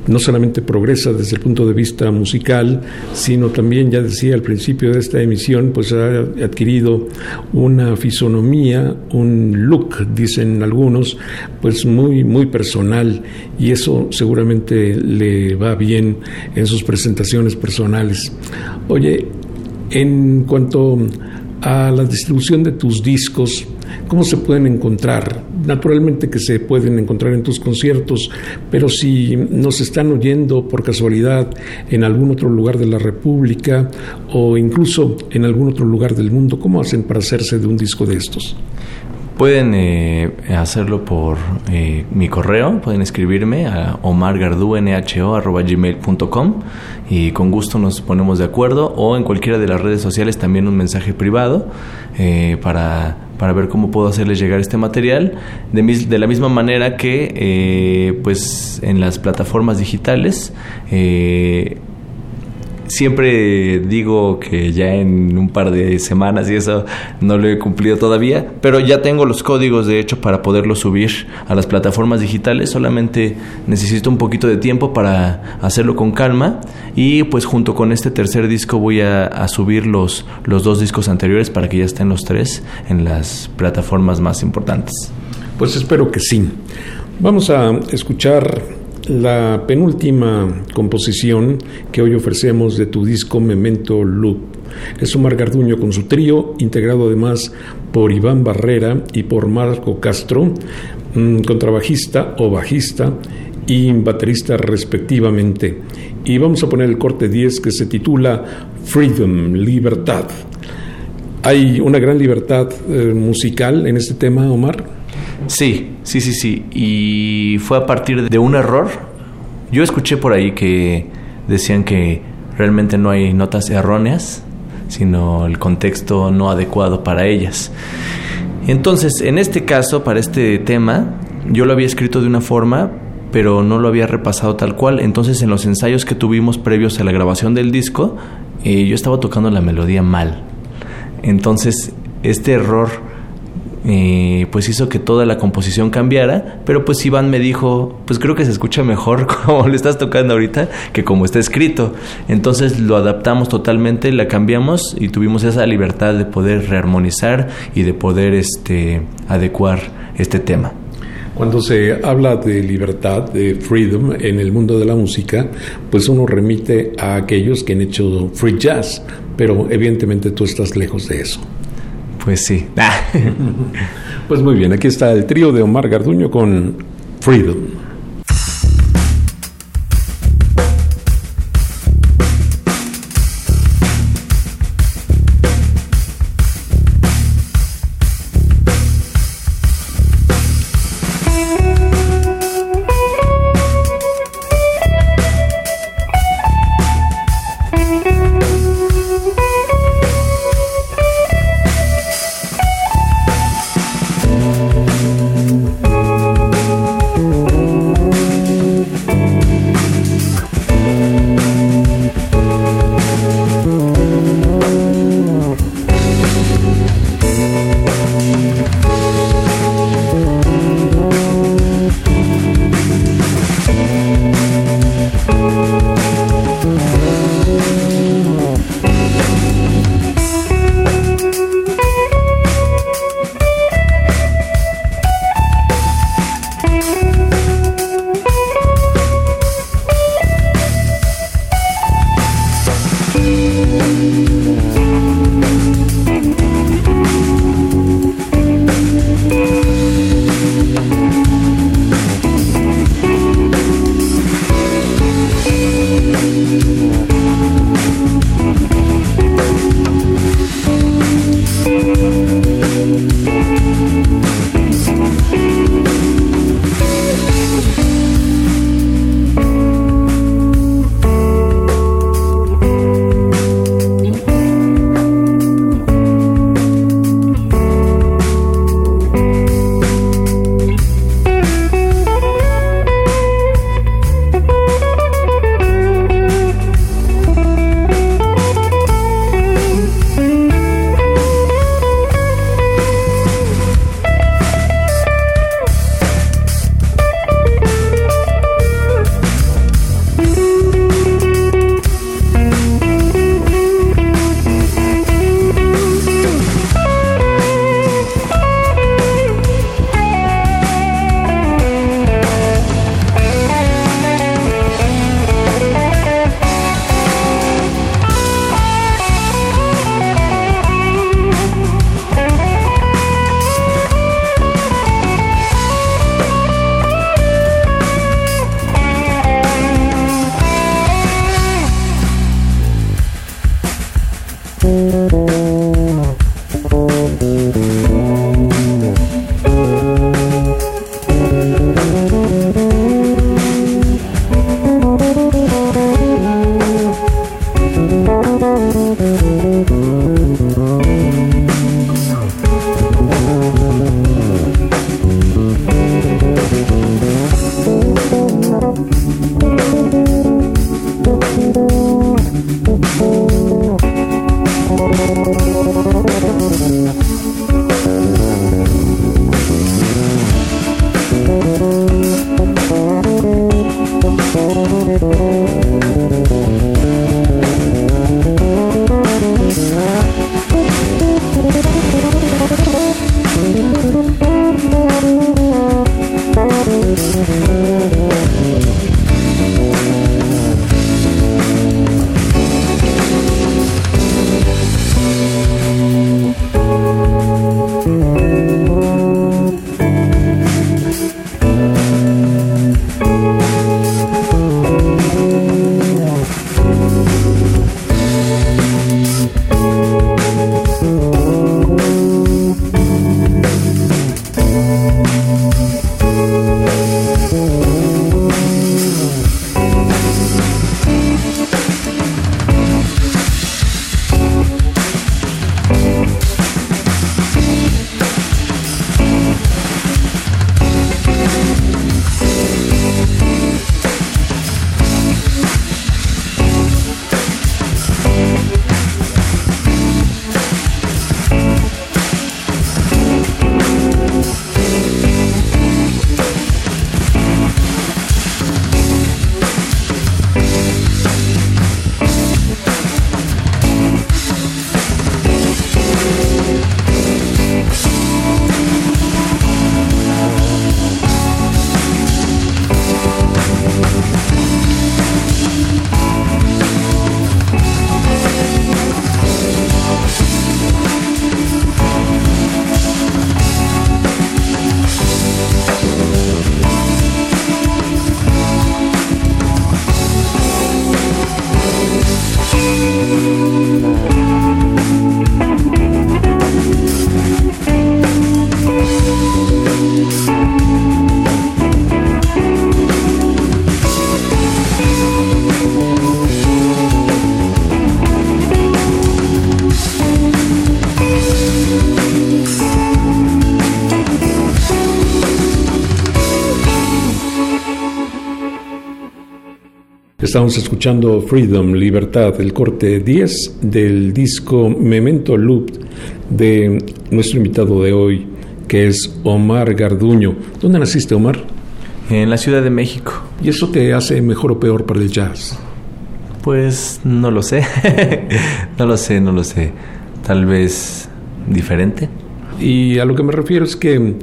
no solamente progresa desde el punto de vista musical, sino también, ya decía al principio de esta emisión, pues ha adquirido una fisonomía, un look, dicen algunos, pues muy, muy personal y eso seguramente le va bien en sus presentaciones personales. Oye, en cuanto a la distribución de tus discos, ¿cómo se pueden encontrar? Naturalmente que se pueden encontrar en tus conciertos, pero si nos están oyendo por casualidad en algún otro lugar de la República o incluso en algún otro lugar del mundo, ¿cómo hacen para hacerse de un disco de estos? Pueden eh, hacerlo por eh, mi correo, pueden escribirme a omargarduNHO.gmail.com y con gusto nos ponemos de acuerdo o en cualquiera de las redes sociales también un mensaje privado eh, para, para, ver cómo puedo hacerles llegar este material de, de la misma manera que pues en las plataformas digitales siempre digo que ya en un par de semanas y eso no lo he cumplido todavía, pero ya tengo los códigos de hecho para poderlo subir a las plataformas digitales, solamente necesito un poquito de tiempo para hacerlo con calma y pues junto con este tercer disco voy a, a subir los, los dos discos anteriores para que ya estén los tres en las plataformas más importantes. Pues espero que sí. Vamos a escuchar la penúltima composición que hoy ofrecemos de tu disco Memento Loop es Omar Garduño con su trío, integrado además por Iván Barrera y por Marco Castro, mm, contrabajista o bajista y baterista respectivamente. Y vamos a poner el corte 10 que se titula Freedom, Libertad. Hay una gran libertad eh, musical en este tema, Omar. Sí, sí, sí, sí. Y fue a partir de un error. Yo escuché por ahí que decían que realmente no hay notas erróneas, sino el contexto no adecuado para ellas. Entonces, en este caso, para este tema, yo lo había escrito de una forma, pero no lo había repasado tal cual. Entonces, en los ensayos que tuvimos previos a la grabación del disco, eh, yo estaba tocando la melodía mal. Entonces, este error eh, pues hizo que toda la composición cambiara, pero pues Iván me dijo, pues creo que se escucha mejor como le estás tocando ahorita que como está escrito. Entonces lo adaptamos totalmente, la cambiamos y tuvimos esa libertad de poder rearmonizar y de poder este, adecuar este tema. Cuando se habla de libertad, de freedom en el mundo de la música, pues uno remite a aquellos que han hecho free jazz, pero evidentemente tú estás lejos de eso. Pues sí. pues muy bien, aquí está el trío de Omar Garduño con Freedom. Estamos escuchando Freedom, Libertad, el corte 10 del disco Memento Loop de nuestro invitado de hoy, que es Omar Garduño. ¿Dónde naciste, Omar? En la Ciudad de México. ¿Y eso te hace mejor o peor para el jazz? Pues no lo sé. no lo sé, no lo sé. Tal vez diferente. Y a lo que me refiero es que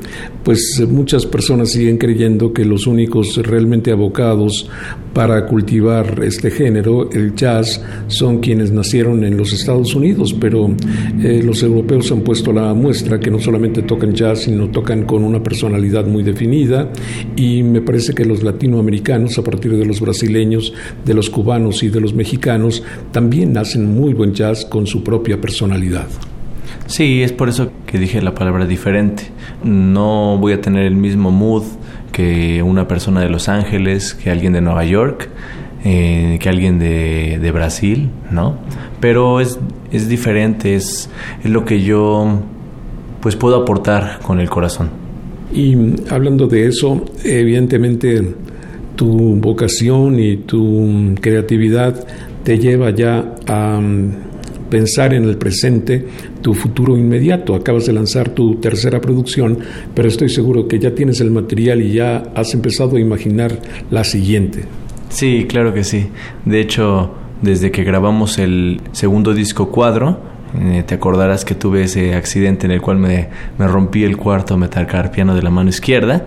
pues muchas personas siguen creyendo que los únicos realmente abocados para cultivar este género, el jazz, son quienes nacieron en los Estados Unidos, pero eh, los europeos han puesto la muestra que no solamente tocan jazz, sino tocan con una personalidad muy definida y me parece que los latinoamericanos, a partir de los brasileños, de los cubanos y de los mexicanos, también hacen muy buen jazz con su propia personalidad. Sí, es por eso que dije la palabra diferente. No voy a tener el mismo mood que una persona de Los Ángeles, que alguien de Nueva York, eh, que alguien de, Brasil, ¿no? Pero es, es diferente, es, es lo que yo pues puedo aportar con el corazón. Y hablando de eso, evidentemente tu vocación y tu creatividad te lleva ya a pensar en el presente, tu futuro inmediato. Acabas de lanzar tu tercera producción, pero estoy seguro que ya tienes el material y ya has empezado a imaginar la siguiente. Sí, claro que sí. De hecho, desde que grabamos el segundo disco cuadro, eh, te acordarás que tuve ese accidente en el cual me, me rompí el cuarto metacarpiano de la mano izquierda.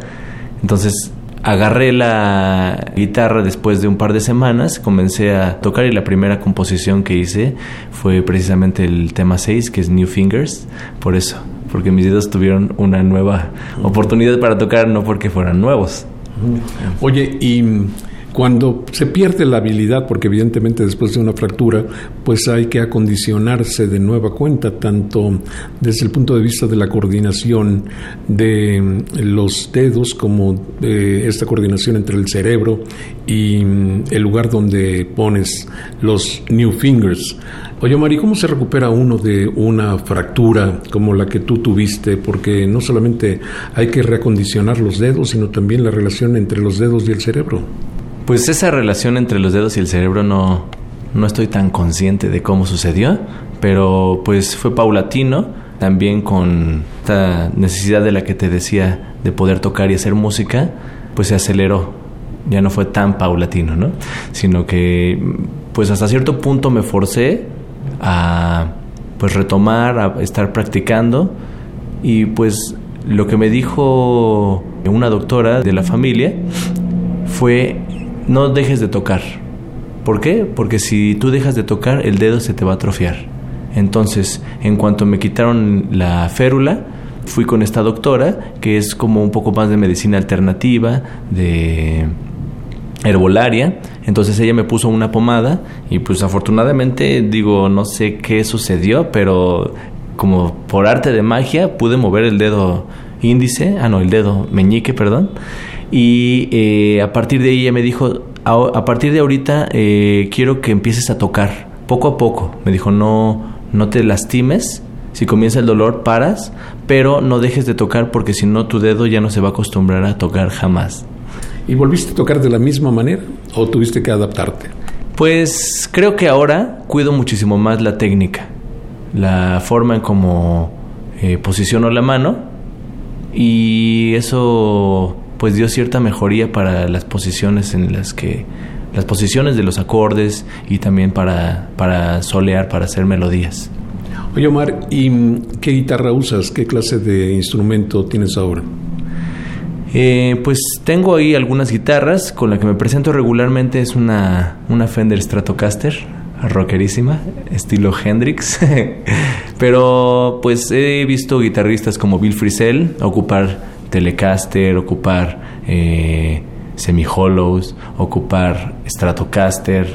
Entonces agarré la guitarra después de un par de semanas, comencé a tocar y la primera composición que hice fue precisamente el tema 6, que es New Fingers, por eso, porque mis dedos tuvieron una nueva oportunidad para tocar, no porque fueran nuevos. Oye, y cuando se pierde la habilidad, porque evidentemente después de una fractura, pues hay que acondicionarse de nueva cuenta, tanto desde el punto de vista de la coordinación de los dedos como esta coordinación entre el cerebro y el lugar donde pones los new fingers. Oye, Mari, ¿cómo se recupera uno de una fractura como la que tú tuviste? Porque no solamente hay que reacondicionar los dedos, sino también la relación entre los dedos y el cerebro. Pues esa relación entre los dedos y el cerebro no, no estoy tan consciente de cómo sucedió, pero pues fue paulatino, también con esta necesidad de la que te decía de poder tocar y hacer música, pues se aceleró, ya no fue tan paulatino, ¿no? Sino que pues hasta cierto punto me forcé a pues retomar, a estar practicando y pues lo que me dijo una doctora de la familia fue no dejes de tocar. ¿Por qué? Porque si tú dejas de tocar, el dedo se te va a atrofiar. Entonces, en cuanto me quitaron la férula, fui con esta doctora, que es como un poco más de medicina alternativa, de herbolaria. Entonces ella me puso una pomada y pues afortunadamente digo, no sé qué sucedió, pero como por arte de magia pude mover el dedo índice, ah no, el dedo meñique, perdón, y eh, a partir de ahí ella me dijo, a, partir de ahorita eh, quiero que empieces a tocar, poco a poco. Me dijo, no, no te lastimes, si comienza el dolor paras, pero no dejes de tocar porque si no tu dedo ya no se va a acostumbrar a tocar jamás. ¿Y volviste a tocar de la misma manera o tuviste que adaptarte? Pues creo que ahora cuido muchísimo más la técnica, la forma en cómo eh, posiciono la mano y eso pues dio cierta mejoría para las posiciones en las que las posiciones de los acordes y también para, para solear, para hacer melodías. Oye Omar, ¿y qué guitarra usas? ¿Qué clase de instrumento tienes ahora? Eh, pues tengo ahí algunas guitarras, con la que me presento regularmente es una, una Fender Stratocaster, rockerísima, estilo Hendrix. Pero pues he visto guitarristas como Bill Frisell ocupar Telecaster, ocupar eh, semi-hollows, ocupar Stratocaster,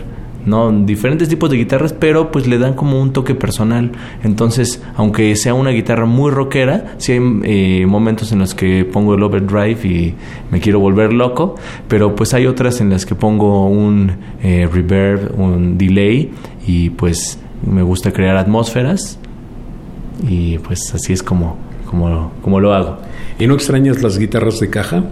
¿no? Diferentes tipos de guitarras, pero pues le dan como un toque personal. Entonces, aunque sea una guitarra muy rockera, sí hay eh, momentos en los que pongo el overdrive y me quiero volver loco, pero pues hay otras en las que pongo un eh, reverb, un delay y pues me gusta crear atmósferas y pues así es como, como, como lo hago. ¿Y no extrañas las guitarras de caja?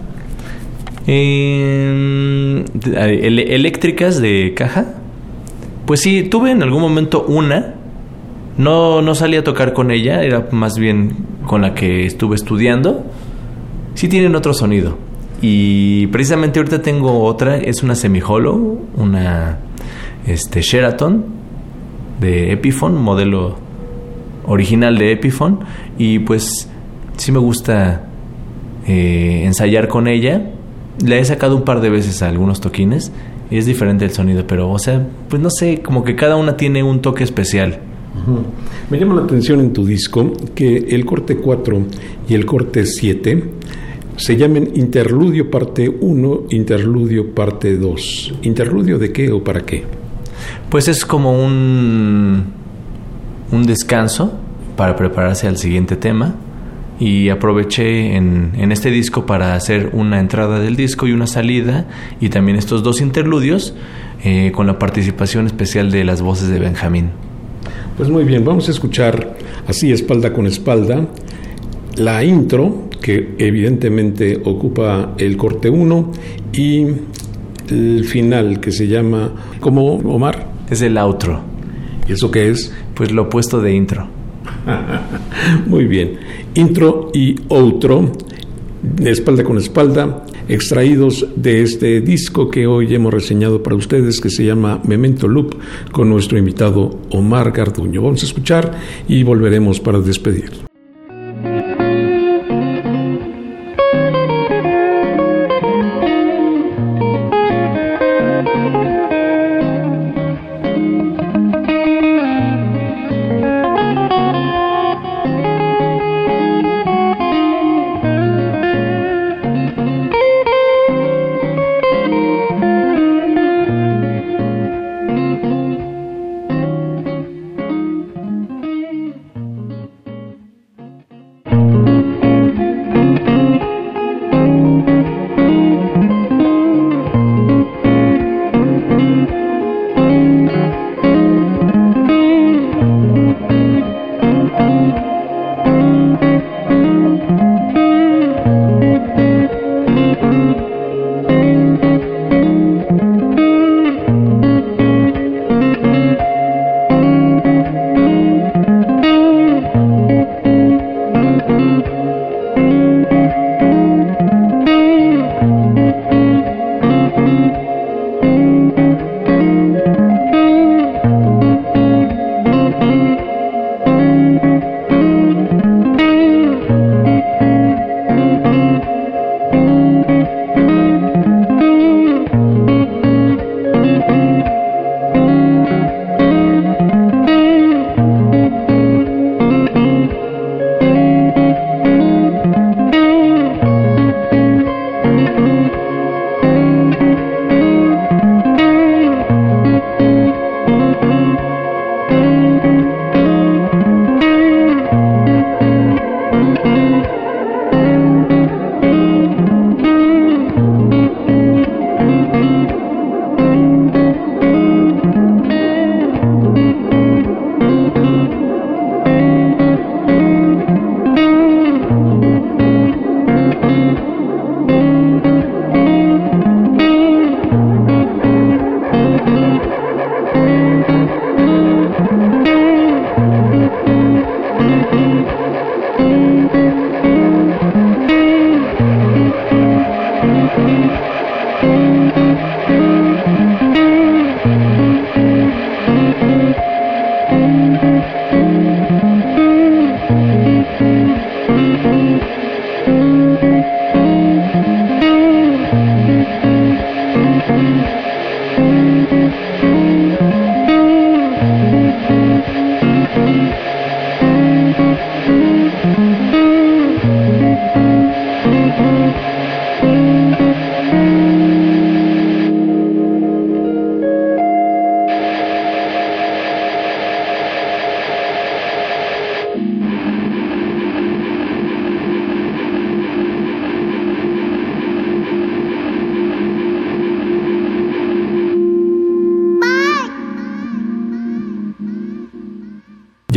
Eh, eléctricas de caja. Pues sí, tuve en algún momento una. No, no salí a tocar con ella, era más bien con la que estuve estudiando. Sí tienen otro sonido. Y precisamente ahorita tengo otra, es una semi-hollow, una este, Sheraton de Epiphone, modelo original de Epiphone. Y pues sí me gusta eh, ensayar con ella. Le he sacado un par de veces a algunos toquines y es diferente el sonido, pero o sea, pues no sé, como que cada una tiene un toque especial. Me llama la atención en tu disco que el corte 4 y el corte 7 se llamen Interludio parte 1, Interludio parte 2. ¿Interludio de qué o para qué? Pues es como un, un descanso para prepararse al siguiente tema y aproveché en, en, este disco para hacer una entrada del disco y una salida y también estos dos interludios eh, con la participación especial de las voces de Benjamín. Pues muy bien, vamos a escuchar así espalda con espalda la intro que evidentemente ocupa el corte 1 y el final que se llama ¿cómo Omar? Es el outro. ¿Y eso qué es? Pues lo opuesto de intro. Muy bien. Intro y outro, espalda con espalda, extraídos de este disco que hoy hemos reseñado para ustedes, que se llama Memento Loop, con nuestro invitado Omar Garduño. Vamos a escuchar y volveremos para despedir.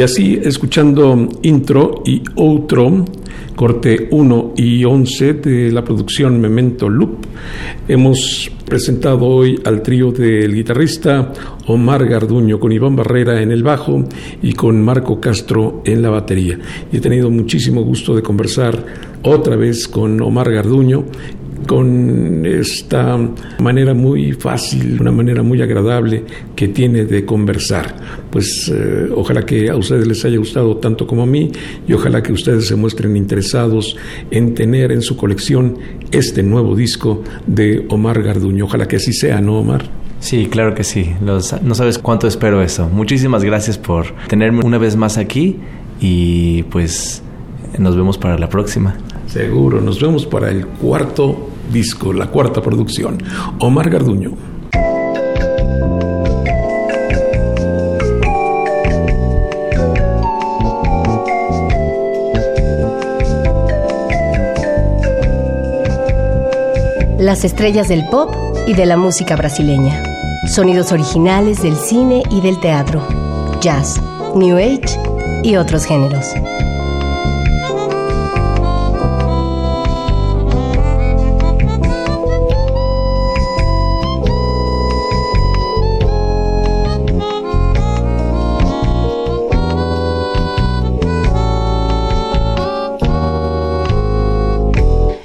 Y así, escuchando intro y outro, corte 1 y 11 de la producción Memento Loop, hemos presentado hoy al trío del guitarrista Omar Garduño con Iván Barrera en el bajo y con Marco Castro en la batería. Y he tenido muchísimo gusto de conversar otra vez con Omar Garduño con esta manera muy fácil, una manera muy agradable que tiene de conversar. Pues eh, ojalá que a ustedes les haya gustado tanto como a mí y ojalá que ustedes se muestren interesados en tener en su colección este nuevo disco de Omar Garduño. Ojalá que así sea, ¿no, Omar? Sí, claro que sí. no sabes cuánto espero eso. Muchísimas gracias por tenerme una vez más aquí y pues nos vemos para la próxima. Seguro, nos vemos para el cuarto disco, la cuarta producción. Omar Garduño. Las estrellas del pop y de la música brasileña. Sonidos originales del cine y del teatro. Jazz, New Age y otros géneros.